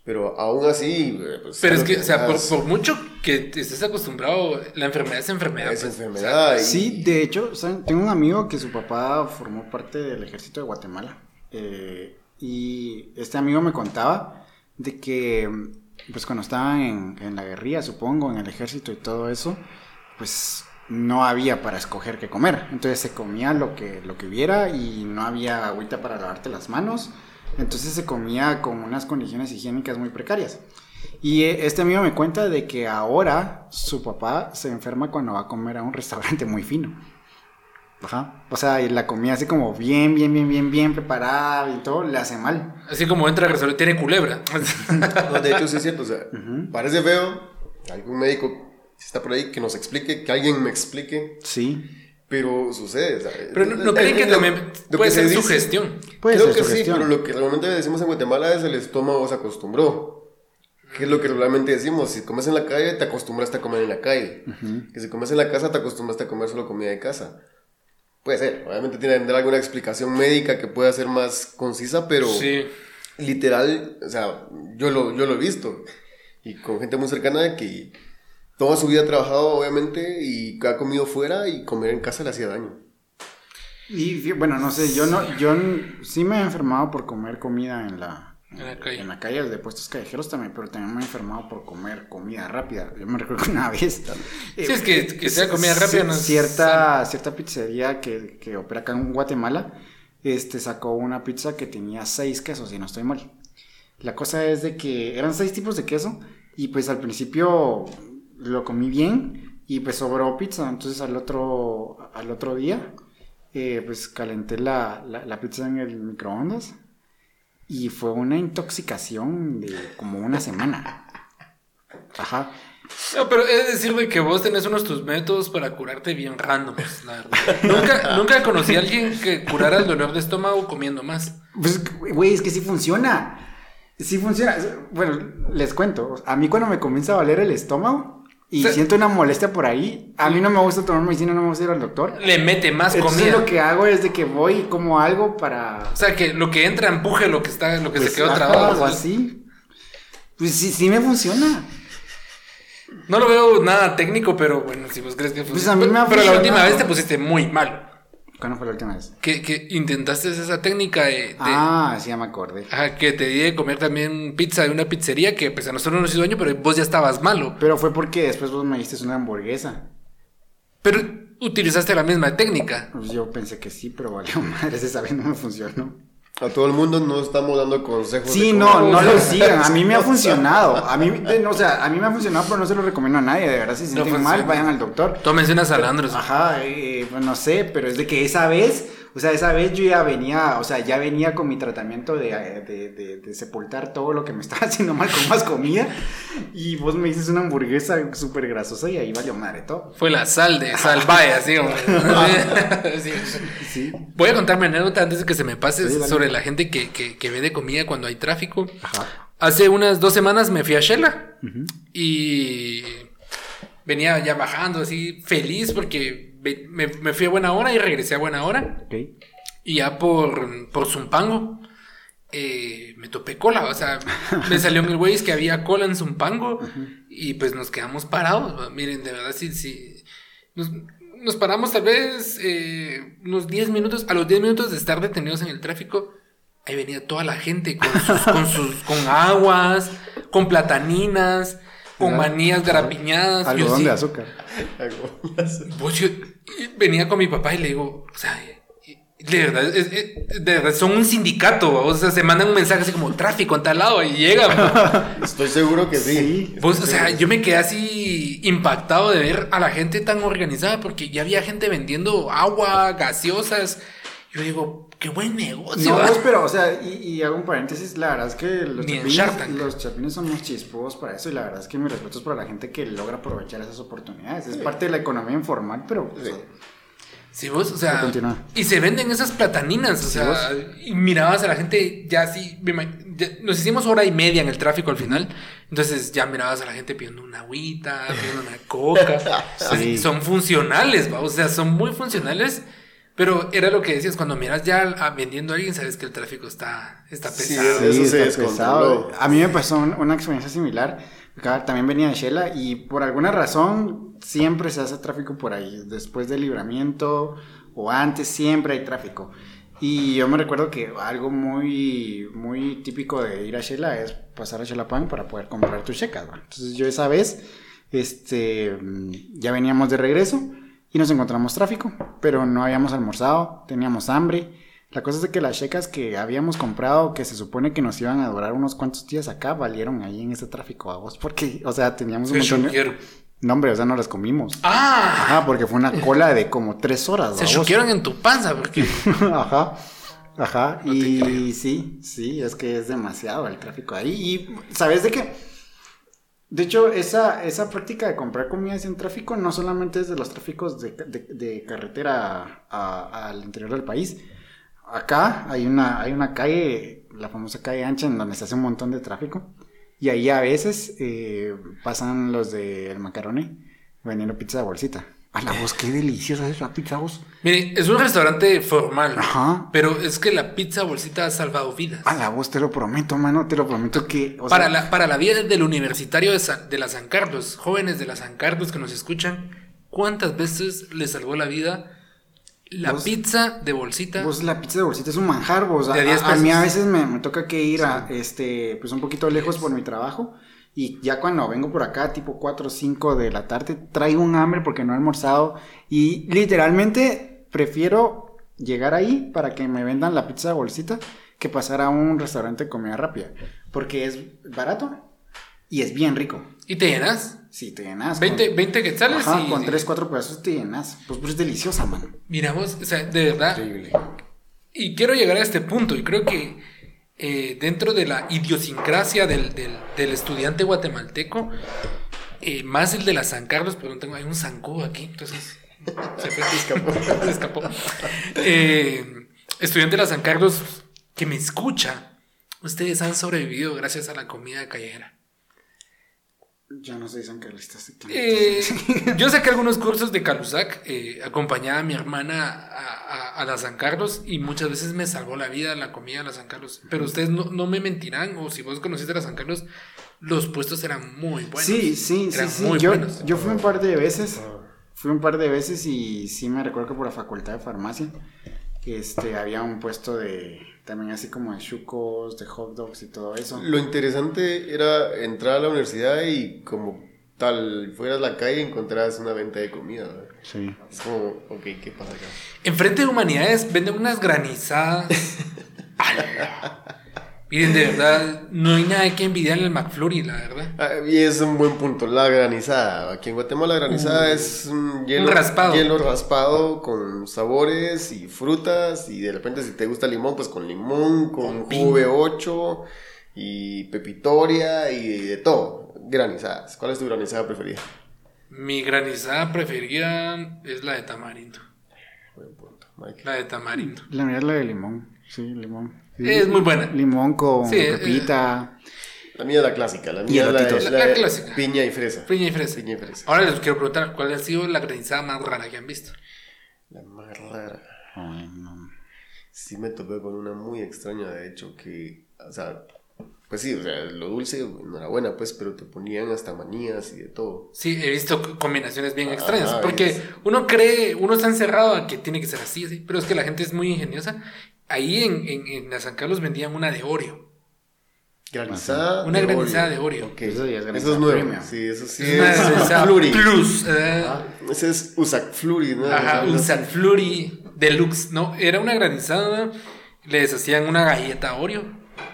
pero aún así, eh, pues, Pero es que, o sea, por, por mucho que estés acostumbrado, la enfermedad es enfermedad. es pues. enfermedad. y- Sí, de hecho, ¿saben? tengo un amigo que su papá formó parte del ejército de Guatemala. eh, y este amigo me contaba de que, pues cuando estaban en, la guerrilla, supongo, en el ejército y todo eso, pues no había para escoger qué comer. Entonces se comía lo que, lo que hubiera y no había agüita para lavarte las manos. Entonces se comía con unas condiciones higiénicas muy precarias. Y eh, este amigo me cuenta de que ahora su papá se enferma cuando va a comer a un restaurante muy fino. Ajá. O sea, y la comida así como bien, bien, bien, bien, bien preparada y todo, le hace mal. Así como entra al restaurante, tiene culebra. No, de hecho sí es cierto, o sea, parece feo, algún médico si está por ahí que nos explique, que alguien me explique, Sí. pero sucede. o sea, Pero no, ¿no creen que lo- también lo puede que se ser dice- sugestión. Puede Creo ser que sí, pero lo que realmente decimos en Guatemala es el estómago se acostumbró. ¿Qué es lo que realmente decimos? Si comes en la calle, te acostumbraste a comer en la calle. Que si comes en la casa, te acostumbraste a comer solo comida de casa. Puede ser. Obviamente tiene que tener alguna explicación médica que pueda ser más concisa, pero Sí. literal, o sea, yo lo, yo lo he visto. Y con gente muy cercana que toda su vida ha trabajado, obviamente, y ha comido fuera y comer en casa le hacía daño. Y bueno, no sé, yo no, yo sí me he enfermado por comer comida en la, En la calle. en la calle de puestos callejeros también, pero también me he enfermado por comer comida rápida. Yo me recuerdo que una vez. eh, Sí, es que, que sea comida rápida no es cierta, cierta pizzería que, que opera acá en Guatemala, este sacó una pizza que tenía seis quesos, si no estoy mal. La cosa es de que eran seis tipos de queso y pues al principio lo comí bien y pues sobró pizza. Entonces al otro, al otro día eh, pues calenté la, la, la pizza en el microondas y fue una intoxicación de como una semana. Ajá. No, pero es decir de que vos tenés unos tus métodos para curarte bien randoms, la verdad. nunca, nunca conocí a alguien que curara el dolor de estómago comiendo más. Pues, güey, es que sí funciona. Sí funciona. Bueno, les cuento. A mí cuando me comienza a valer el estómago y siento una molestia por ahí, a mí no me gusta tomar medicina, no me gusta ir al doctor. Le mete más Entonces comida. lo que hago es de que voy y como algo para... O sea, que lo que entra empuje lo que está, lo que pues, se quedó trabado. algo así. Pues sí, sí me funciona. No lo veo nada técnico, pero bueno, si vos crees que Pues funciona. a mí me ha pero la última vez te pusiste muy mal. ¿Cuándo fue la última vez? Que, que intentaste esa técnica de, de- Ah, sí, ya me acordé. ajá, que te di de comer también pizza de una pizzería que pues a nosotros nos hizo daño, pero vos ya estabas malo. Pero fue porque después vos me diste una hamburguesa. Pero utilizaste la misma técnica. Pues yo pensé que sí, pero valió madre, esa vez no me funcionó. A todo el mundo no estamos dando consejos. Sí, de no, cómo- no lo sigan. A mí me ha funcionado. A mí, no, o sea, a mí me ha funcionado, pero no se lo recomiendo a nadie. De verdad, si se sienten mal, vayan al doctor. Tómense unas salandros. Ajá, eh, pues no sé, pero es de que esa vez, o sea, esa vez yo ya venía, o sea, ya venía con mi tratamiento de, de, de- de sepultar todo lo que me estaba haciendo mal con más comida. Y vos me dices una hamburguesa súper grasosa y ahí valió madre todo. Fue la sal de Salvaya, así como. Sí. Sí. Voy a contar mi anécdota antes de que se me pase Sí, sobre la gente que, que, que vende comida cuando hay tráfico. Ajá. Hace unas dos semanas me fui a Shela y venía ya bajando así feliz porque ve- me, me fui a buena hora y regresé a buena hora. Y ya por, por Zumpango eh, me topé cola. O sea, me salió en el Waze que había cola en Zumpango y pues nos quedamos parados. Miren, de verdad, sí, sí. Nos, nos paramos tal vez eh, unos 10 minutos. A los 10 minutos de estar detenidos en el tráfico, ahí venía toda la gente con sus, con sus, con aguas, con plataninas, con Ajá. manías garapiñadas. Yo Algodón sí- de azúcar. pues yo y venía con mi papá y le digo, o sea, y- de verdad, es- es- de verdad, son un sindicato, ¿va? o sea, se mandan un mensaje así como tráfico en tal lado y llegan. ¿va? Estoy seguro que sí. Sí. Pues, o sea, yo me quedé así impactado de ver a la gente tan organizada porque ya había gente vendiendo agua, gaseosas. Yo digo, qué buen negocio. No, pues, pero, o sea, y, y hago un paréntesis, la verdad es que los chapines, los chapines son muy chispos para eso y la verdad es que mis respetos para la gente que logra aprovechar esas oportunidades. Es parte de la economía informal, pero... pues, Sí. Sí, vos, o sea, Sí, y se venden esas plataninas, o Sí, sea, vos. y mirabas a la gente ya así, ya- nos hicimos hora y media en el tráfico al final, entonces ya mirabas a la gente pidiendo una agüita, pidiendo una coca, Así, son funcionales, ¿va? o sea, son muy funcionales, pero era lo que decías, cuando miras ya a- vendiendo a alguien, sabes que el tráfico está, está Sí, pesado. Eso se está descontroló. A mí me pasó un- una experiencia similar. También venía de Shela y por alguna razón siempre se hace tráfico por ahí. Después del libramiento o antes siempre hay tráfico. Y yo me recuerdo que algo muy, muy típico de ir a Shela es pasar a Xelapan para poder comprar tus checas. Entonces yo esa vez este, ya veníamos de regreso y nos encontramos tráfico, pero no habíamos almorzado, teníamos hambre. La cosa es de que las checas que habíamos comprado, que se supone que nos iban a durar unos cuantos días acá, valieron ahí en ese tráfico, a vos, porque, o sea, teníamos un montón de... No, hombre, o sea, no las comimos. Ah, Ajá, porque fue una cola de como tres horas. se choquearon en tu panza, porque Ajá. Ajá. No y sí, sí, es que es demasiado el tráfico ahí. Y sabes de qué? De hecho, esa, esa práctica de comprar comida sin tráfico no solamente es de los tráficos de, de- de carretera al interior del país. Acá hay una, hay una calle, la famosa calle ancha, en donde se hace un montón de tráfico. Y ahí a veces eh, pasan los del macaroni vendiendo pizza de bolsita. A la voz, qué deliciosa es la pizza, vos. Mire, es un restaurante formal. Ajá. Pero es que la pizza bolsita ha salvado vidas. A la voz, te lo prometo, mano, te lo prometo que... o para, sea, la, para la vida del universitario de, San- de la San Carlos, jóvenes de la San Carlos que nos escuchan, ¿cuántas veces les salvó la vida la Vos- pizza de bolsita? Vos la pizza de bolsita es un manjar, vos. A, De 10 a- mí a veces me, me toca que ir a, este, pues un poquito lejos por mi trabajo. Y ya cuando vengo por acá, tipo 4 o 5 de la tarde, traigo un hambre porque no he almorzado. Y literalmente prefiero llegar ahí para que me vendan la pizza de bolsita que pasar a un restaurante de comida rápida. Porque es barato y es bien rico. ¿Y te llenas? Sí, te llenas. 20, con- 20 quetzales Ajá, y... con 3, 4 pedazos te llenas. Pues, pues es deliciosa, mano. Miramos, o sea, de verdad. Increíble. Y quiero llegar a este punto, y creo que eh, dentro de la idiosincrasia del, del- estudiante guatemalteco, eh, más el de la San Carlos, pero no tengo, hay un Zancudo aquí, entonces se escapó. se escapó. Eh, estudiante de la San Carlos que me escucha, ustedes han sobrevivido gracias a la comida callejera. Ya no soy San Carlistas. Eh, yo saqué algunos cursos de Calusac, eh, acompañaba a mi hermana a, a- a la San Carlos y muchas veces me salvó la vida la comida de la San Carlos. Pero ustedes no, no me mentirán, o si vos conociste la San Carlos, los puestos eran muy buenos. sí, sí, sí, Eran sí. muy Yo, buenos. yo fui un par de veces. Fui un par de veces y sí me recuerdo que por la facultad de farmacia este, había un puesto de también así como de chucos, de hot dogs y todo eso. Lo interesante era entrar a la universidad y como tal fueras a la calle encontrabas una venta de comida. ¿verdad? Sí. Es como, ok, ¿qué pasa acá? Enfrente de Humanidades venden unas granizadas. Miren, de verdad, no hay nada que envidiarle al McFlurry, la verdad. Ah, y es un buen punto, la granizada. Aquí en Guatemala la granizada es un hielo, Un raspado. hielo raspado con sabores y frutas. Y de repente si te gusta limón, pues con limón, con Con piña. V8 y pepitoria y de todo. Granizadas. ¿Cuál es tu granizada preferida? Mi granizada preferida es la de tamarindo. Buen punto, Mike. La de tamarindo. La mía es la de limón. Sí, limón. Sí. Es muy buena. Limón con Sí, eh, pepita. La mía es la clásica, la mía es la, La- la la clásica. piña y fresa. Piña y fresa. Piña y fresa. Ahora les quiero preguntar, ¿cuál ha sido la granizada más rara que han visto? La más rara. Ay, no. Sí me topé con una muy extraña, de hecho, que, o sea, pues sí, o sea, lo dulce, enhorabuena, pues, pero te ponían hasta manías y de todo. Sí, he visto co- combinaciones bien Ah, extrañas. porque es- uno cree, uno está encerrado a que tiene que ser así, así. Pero es que la gente es muy ingeniosa. Ahí en, en, en la San Carlos vendían una de Oreo. Granizada. Una de granizada Oreo. de Oreo. Ok, Eso ya es Eso granizada es nuevo. premium. Sí, eso sí Es es. una granizada Flurry. plus. eh. Ah, ese es Usac Flurry, ¿no? Ajá, O sea, un San Flurry Deluxe. No, era una granizada. Les hacían una galleta Oreo.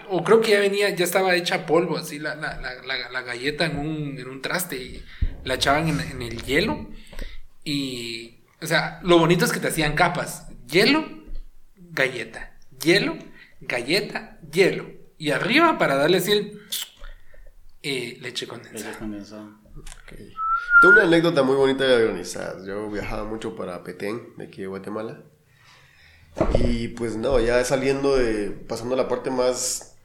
O creo que ya venía, ya estaba hecha polvo, así la, la, la, la- la galleta en un, en un traste y la echaban en, en el hielo. Y, o sea, lo bonito es que te hacían capas: hielo, galleta, hielo, galleta, hielo. Y arriba, para darle así el eh, leche condensada. Leche condensada. ok. Tengo una anécdota muy bonita de granizadas. Yo viajaba mucho para Petén, de aquí de Guatemala. Y pues no, ya saliendo de, pasando la parte más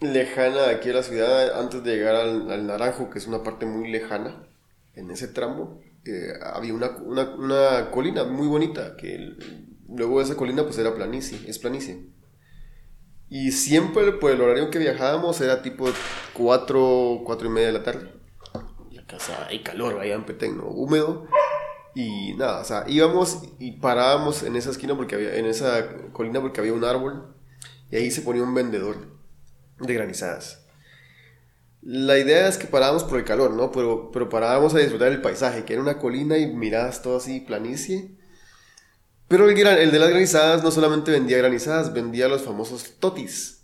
lejana de aquí de la ciudad, antes de llegar al, al Naranjo, que es una parte muy lejana, en ese tramo, eh, había una, una, una colina muy bonita, que el- luego esa colina pues era planicie, es planicie. Y siempre por el horario que viajábamos era tipo 4, 4 y media de la tarde. O sea, hay calor allá en Petén. Húmedo. Y nada, o sea, íbamos y parábamos en esa esquina porque había, en esa colina porque había un árbol. Y ahí se ponía un vendedor de granizadas. La idea es que parábamos por el calor, ¿no? Pero, pero parábamos a disfrutar del paisaje, que era una colina y mirabas todo así, planicie. Pero el, gran- el de las granizadas no solamente vendía granizadas, vendía los famosos totis,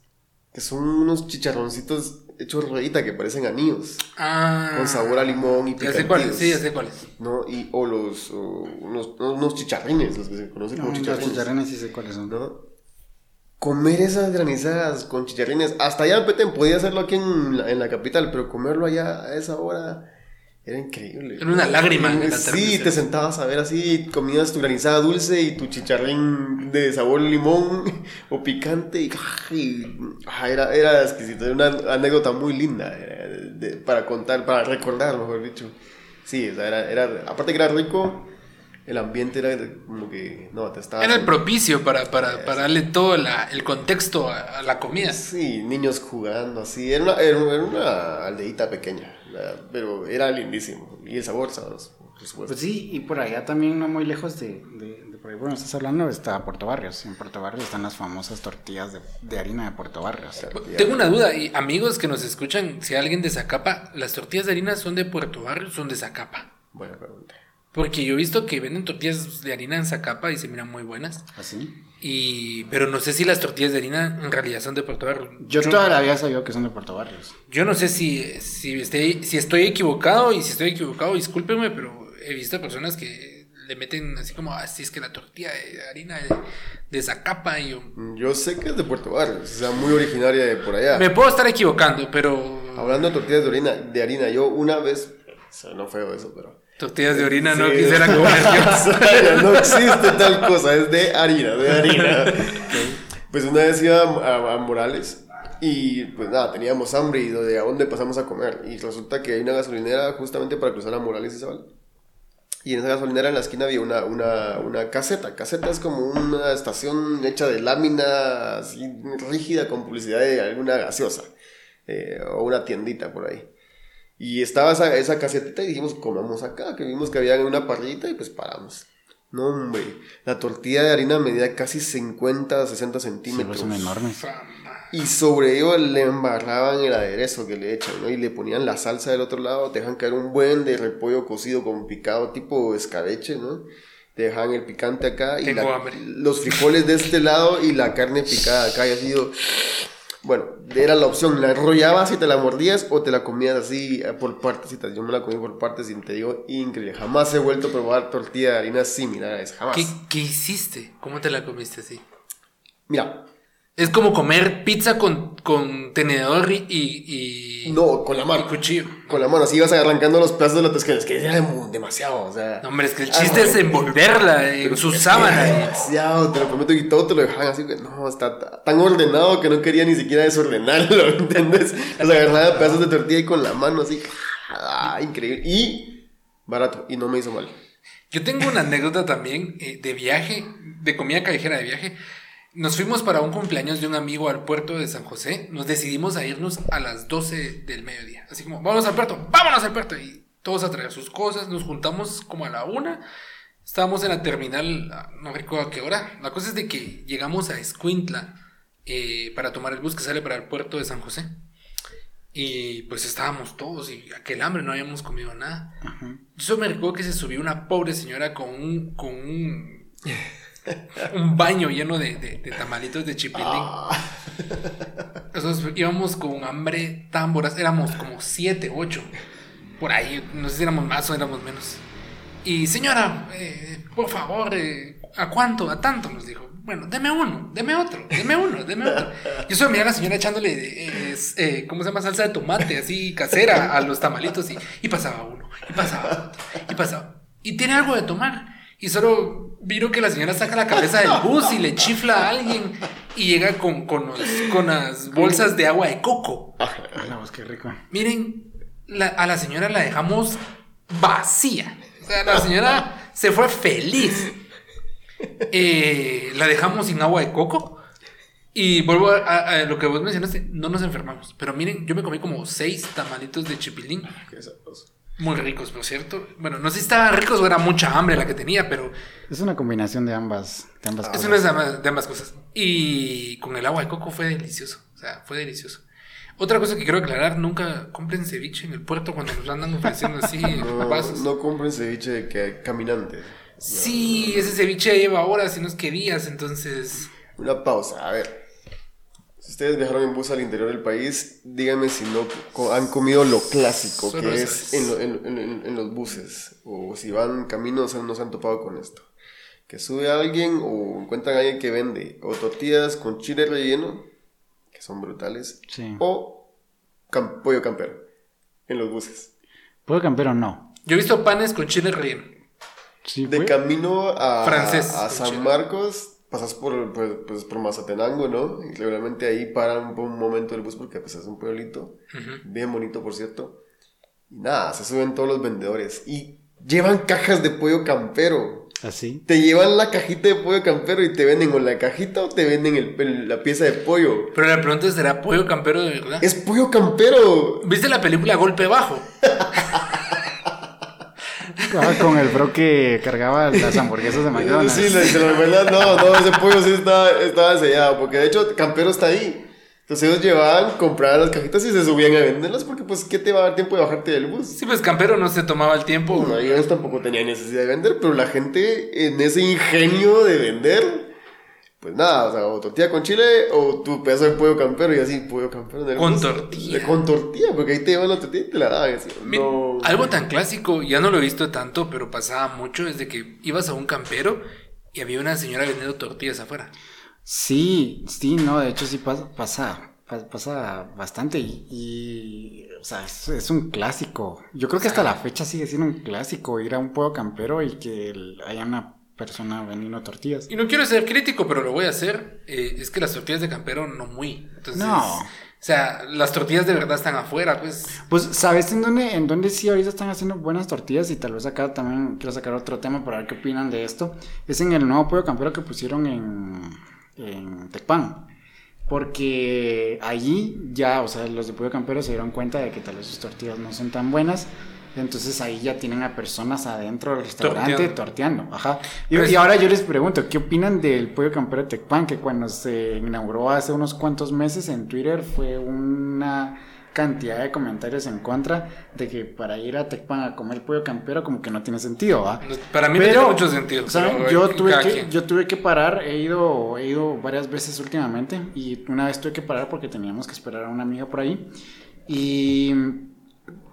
que son unos chicharroncitos hechos ruedita que parecen anillos, Ah, con sabor a limón y Ya sé cuáles, sí, ya sé cuáles. ¿no? Y, o los, o unos, unos chicharrines, los que se conocen No, como los chicharrines. chicharrines sí sé cuáles son. ¿no? Comer esas granizadas con chicharrines, hasta allá en Petén, podía hacerlo aquí en la, en la capital, pero comerlo allá a esa hora era increíble. Era una lágrima Sí, te sentabas a ver así, comías tu granizada dulce y tu chicharrín de sabor limón o picante y, y, era, era exquisito, era una anécdota muy linda de- para contar, para recordar, mejor dicho. Sí, o sea, era, era, aparte que era rico, el ambiente era como que, no, te estaba... Era el propicio para, para, para darle todo la- el contexto a, a la comida. Sí, niños jugando así. Era una, era una aldeita pequeña, pero era lindísimo. Y el sabor sabroso. Pues sí, y por allá también, no muy lejos de, de, de por ahí, bueno, estás hablando, está Puerto Barrios. En Puerto Barrios están las famosas tortillas de, de harina de Puerto Barrios. Tengo una duda, y amigos que nos escuchan, si alguien de Zacapa, ¿las tortillas de harina son de Puerto Barrio o son de Zacapa? Buena pregunta. Porque yo he visto que venden tortillas de harina en Zacapa y se miran muy buenas. ¿Así? Y, pero no sé si las tortillas de harina en realidad son de Puerto Barrio. Yo toda la vida sabía que son de Puerto Barrios. Yo no sé si, si, esté- si estoy equivocado y si estoy equivocado, discúlpeme, pero he visto personas que le meten así como, ah, sí, es que la tortilla de harina de, de Zacapa y yo... Yo sé que es de Puerto Barrios, o sea, muy originaria de por allá. Me puedo estar equivocando, pero... Hablando de tortillas de harina, de harina, yo una vez, o sea, no feo eso, pero... Tortillas de orina no quisiera comer no existe tal cosa, es de harina, de harina. Pues una vez iba a, a Morales y pues nada, teníamos hambre y de a dónde pasamos a comer. Y resulta que hay una gasolinera justamente para cruzar a Morales y Zabal. Y en esa gasolinera en la esquina había una, una, una caseta. Caseta es como una estación hecha de lámina así rígida con publicidad de alguna gaseosa. eh, o una tiendita por ahí. Y estaba esa, esa casetita y dijimos, comamos acá, que vimos que había una parrillita y pues paramos. No, hombre, la tortilla de harina medía casi 50, 60 Sí, centímetros. pues son enormes. Y sobre ello le embarraban el aderezo que le echan, ¿no? Y le ponían la salsa del otro lado, te dejan caer un buen de repollo cocido con picado tipo escabeche, ¿no? te dejaban el picante acá y Tengo la- hambre. los frijoles de este lado y la carne picada acá. Y ha sido, bueno, era la opción, la enrollabas y te la mordías o te la comías así eh, por partecitas. Yo me la comí por partes y te digo, increíble. Jamás he vuelto a probar tortilla de harina similar a esa, jamás. ¿Qué, qué hiciste? ¿Cómo te la comiste así? Mira, Es como comer pizza con, con tenedor y, y, y- no, con la y mano. cuchillo. Con la mano, así ibas arrancando los pedazos de la toscana. Es que era demasiado, o sea. No, hombre, es que el Ah, chiste es envolverla en su sábana. Era demasiado, te lo prometo, y todo te lo dejaban así, que no, está ta- tan ordenado que no quería ni siquiera desordenarlo, ¿entiendes? O sea, agarraba pedazos de tortilla y con la mano así, ah, increíble. Y barato, y no me hizo mal. Yo tengo una anécdota también eh, de viaje, de comida callejera de viaje. Nos fuimos para un cumpleaños de un amigo al puerto de San José. Nos decidimos a irnos a las 12 del mediodía. Así como, vamos al puerto, vámonos al puerto. Y todos a traer sus cosas. Nos juntamos como a la una. Estábamos en la terminal, ah, no recuerdo a qué hora. La cosa es de que llegamos a Escuintla eh, para tomar el bus que sale para el puerto de San José. Y pues estábamos todos y aquel hambre, no habíamos comido nada. Yo me recuerdo que se subió una pobre señora con un, con un, un baño lleno de, de- de tamalitos de chipilín. Nosotros íbamos con hambre tan voraz, éramos como siete, ocho, por ahí, no sé si éramos más o éramos menos. Y señora, eh, por favor, eh, ¿a cuánto? ¿A tanto? Nos dijo. Bueno, deme uno, deme otro, deme uno, deme otro. Yo solo miré a la señora echándole, eh, eh, ¿cómo se llama? Salsa de tomate, así casera a los tamalitos y, y pasaba uno, y pasaba otro, y pasaba. Y tiene algo de tomar. Y solo viro que la señora saca la cabeza del bus y le chifla a alguien y llega con, con, los- con las bolsas de agua de coco. Vos, qué rico. Miren, la- a la señora la dejamos vacía. O sea, la señora se fue feliz. Eh, la dejamos sin agua de coco. Y vuelvo a, a- a lo que vos mencionaste, no nos enfermamos. Pero miren, yo me comí como seis tamalitos de chipilín. Qué sabroso. Muy ricos, por cierto. Bueno, no sé si estaban ricos o era mucha hambre la que tenía, pero Es una combinación de ambas, de ambas es cosas. una de ambas, cosas. Y con el agua de coco fue delicioso. O sea, fue delicioso. Otra cosa que quiero aclarar, nunca compren ceviche en el puerto cuando nos lo andan ofreciendo así No, vasos. no compren ceviche de que caminante. Sí, ese ceviche lleva horas y no es que días, entonces... Una pausa, a ver. Ustedes viajaron en bus al interior del país, díganme si no han comido lo clásico Solo que es en, lo- en- en- en los buses. O si van caminos, no se han topado con esto. Que sube alguien o encuentran a alguien que vende o tortillas con chile relleno, que son brutales, Sí. o cam- pollo campero en los buses. ¿Puedo campero o no? Yo he visto panes con chile relleno. Sí, De camino a, Francés, a San chile. Marcos, pasas por, pues, pues, por Mazatenango, ¿no? Y regularmente ahí paran por un momento el bus porque pues, es un pueblito, bien bonito por cierto. Y nada, se suben todos los vendedores y llevan cajas de pollo campero. Así. Te llevan la cajita de pollo campero y te venden o la cajita o te venden el- el- la pieza de pollo. Pero la pregunta es, ¿será pollo campero de verdad? Es pollo campero. ¿Viste la película Golpe Bajo? Ah, con el bro que cargaba las hamburguesas de McDonald's. Sí, la, la verdad, no, no, ese pollo sí estaba, estaba sellado, porque de hecho Campero está ahí. Entonces ellos llevaban, compraban las cajitas y se subían a venderlas, porque pues, ¿qué te va a dar tiempo de bajarte del bus? Sí, pues campero no se tomaba el tiempo. No, ellos tampoco tenían necesidad de vender, pero la gente en ese ingenio de vender, pues nada, o sea, o tortilla con chile o tu pedazo de pollo campero y así, pollo campero en el Con bus. tortilla. Con tortilla, porque ahí te llevan la tortilla y te la daban. y así, Mi- no. Algo tan clásico, ya no lo he visto tanto, pero pasaba mucho, es de que ibas a un campero y había una señora vendiendo tortillas afuera. Sí, sí, no, de hecho sí pasa, pasa, pa- pasa bastante y, y, o sea, es, es un clásico. Yo creo que hasta la fecha sigue siendo un clásico ir a un pueblo campero y que el- haya una persona vendiendo tortillas. Y no quiero ser crítico, pero lo voy a hacer. eh, es que las tortillas de campero no muy. Entonces, No. O sea, las tortillas de verdad están afuera, pues. Pues, ¿sabes en dónde, en dónde sí ahorita están haciendo buenas tortillas? Y tal vez acá también quiero sacar otro tema para ver qué opinan de esto. Es en el nuevo pollo campero que pusieron en, en Tecpan. Porque allí ya, o sea, los de pollo campero se dieron cuenta de que tal vez sus tortillas no son tan buenas. Entonces ahí ya tienen a personas adentro del restaurante Torteando. Ajá. Y, Pues- y ahora yo les pregunto, ¿qué opinan del pollo campero de Tecpan? Que cuando se inauguró hace unos cuantos meses en Twitter fue una cantidad de comentarios en contra de que para ir a Tecpan a comer pollo campero como que no tiene sentido, ¿va? Para mí no Pero, tiene mucho sentido. ¿saben? pero, Yo tuve, que, quien. yo tuve que parar, he ido, he ido varias veces últimamente y una vez tuve que parar porque teníamos que esperar a una amiga por ahí y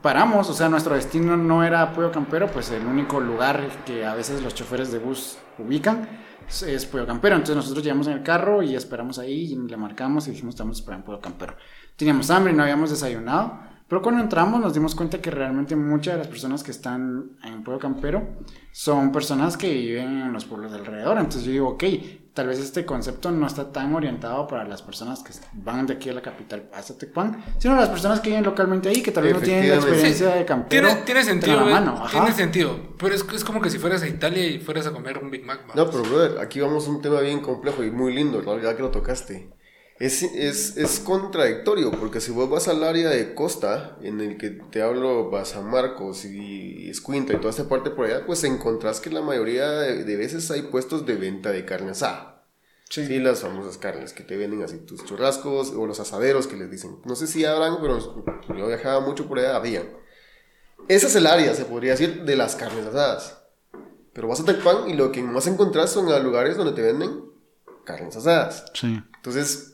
paramos, o sea, nuestro destino no era Pollo Campero, pues el único lugar que a veces los choferes de bus ubican es, Pollo Campero, entonces nosotros llegamos en el carro y esperamos ahí y le marcamos y dijimos estamos esperando Pollo Campero. Teníamos hambre no habíamos desayunado, pero cuando entramos nos dimos cuenta que realmente muchas de las personas que están en Pueblo Campero son personas que viven en los pueblos de alrededor. Entonces yo digo, ok, tal vez este concepto no está tan orientado para las personas que van de aquí a la capital hasta Tecpan, sino las personas que viven localmente ahí, que tal vez no tienen la experiencia de campero. Tiene, sentido, la güey, mano. Ajá. tiene sentido. Pero es, es como que si fueras a Italia y fueras a comer un Big Mac. No, pero brother, aquí vamos a un tema bien complejo y muy lindo, la verdad que lo tocaste. Es, es, es contradictorio, porque si vos vas al área de costa, en el que te hablo, vas a Marcos y Escuintla y toda esta parte por allá, pues encontrás que la mayoría de, de veces hay puestos de venta de carne asada. Sí. Sí, las famosas carnes que te venden así tus churrascos o los asaderos que les dicen. No sé si habrán, pero yo viajaba mucho por allá, había. Esa es el área, se podría decir, de las carnes asadas. Pero vas a Tecpan y lo que más encontrás son a lugares donde te venden carnes asadas. Sí. Entonces,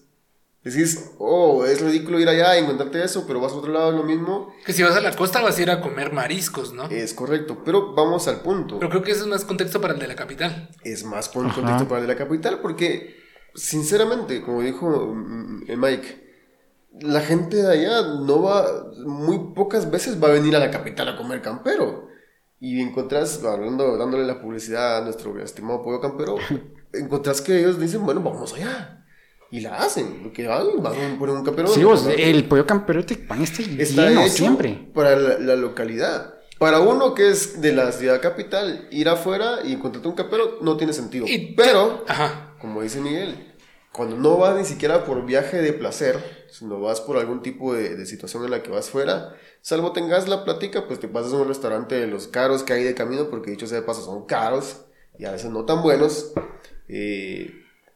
decís, oh, es ridículo ir allá y encontrarte eso, pero vas a otro lado, es lo mismo. Que si vas a la costa vas a ir a comer mariscos, ¿no? Es correcto, pero vamos al punto. Pero creo que eso es más contexto para el de la capital. es más Ajá. contexto para el de la capital porque sinceramente como dijo mm, Mike la gente de allá no va muy pocas veces va a venir a la capital a comer campero y encontrás hablando dándole la publicidad a nuestro estimado pollo campero encontrás que ellos dicen bueno vamos allá y la hacen lo que van van a poner un campero Sí, vos, el pollo campero de Tecpan está, está lleno siempre. para la, la localidad. Para uno que es de la ciudad capital ir afuera y encontrarte un campero no tiene sentido. Y- pero Ajá. como dice Miguel, cuando no vas ni siquiera por viaje de placer, sino vas por algún tipo de, de situación en la que vas fuera, salvo tengas la plática, pues te pasas a un restaurante de los caros que hay de camino, porque dicho sea de paso son caros y a veces no tan buenos, eh,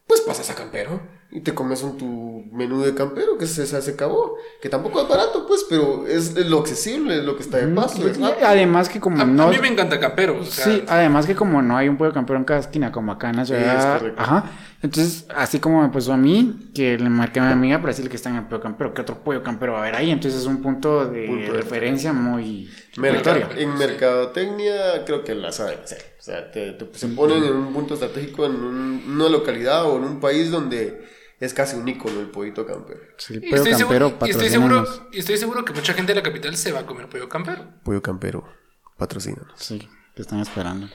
pues pasas a campero y te comes un tu menú de campero que se, se acabó, que tampoco es barato, pues, pero es, lo accesible, es lo que está de paso. además que como A, a no... mí me encanta campero. O sea, Sí, además que como no hay un pollo campero en cada esquina, como acá en la ciudad. Es correcto. ajá. Entonces, así como me pasó a mí, que le marqué a mi amiga para decirle que está en el pollo campero, ¿qué otro pollo campero va a haber ahí? Entonces es un punto de Punto de referencia muy Merca- aleatorio. en mercadotecnia creo que la saben hacer. O sea, te, te- se ponen en un punto estratégico en un- una localidad o en un país donde es casi un ícono el pollito campero. Sí, el pollo estoy, campero, seguro, y, estoy seguro, patrocínanos. y estoy seguro que mucha gente de la capital se va a comer pollo campero. Pollo campero, patrocínanos. Sí, te están esperando.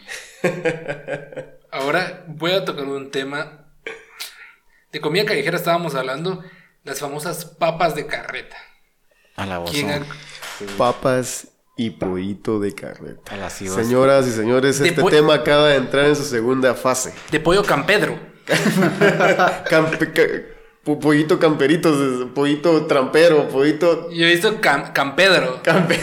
Ahora voy a tocar un tema. De comida callejera estábamos hablando. Las famosas papas de carreta. A la voz. ¿Quién ha- Papas y pollito de carreta. A la sí, vos. Señoras y señores, De este tema acaba de entrar en su segunda fase. De pollo campedro. Campe- ca- po- pollito camperitos, pollito trampero, pollito Yo he visto cam- campedro. campe.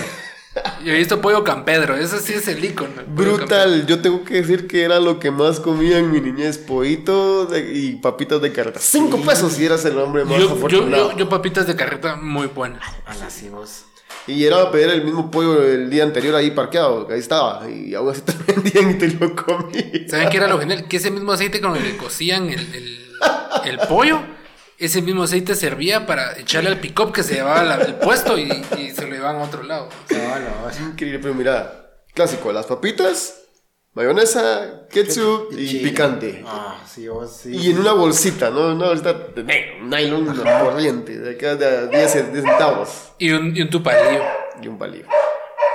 Yo he visto pollo campedro. Eso sí es el icono. el Brutal, yo tengo que decir que era lo que más comía en mi niñez, pollito de- y papitas de carreta. Cinco pesos si eras el hombre más Yo, yo, afortunado. yo, yo papitas de carreta muy buenas. A la sí, vos. Y era a pedir el mismo pollo el día anterior ahí parqueado, que ahí estaba, y aún así te lo vendían y te lo comías. ¿Saben qué era lo genial? Que ese mismo aceite con el que cocían el, el, el pollo, ese mismo aceite servía para echarle al pick-up que se llevaba la- el puesto y, y se lo llevaban a otro lado. Es increíble, pero mira, clásico, las papitas, mayonesa, ketchup y picante. Ah, sí, vos sí. Y en una bolsita, ¿no? Una bolsita de nylon corriente, de acá de 10, 10 centavos Y un, y un tu palillo. y un palillo.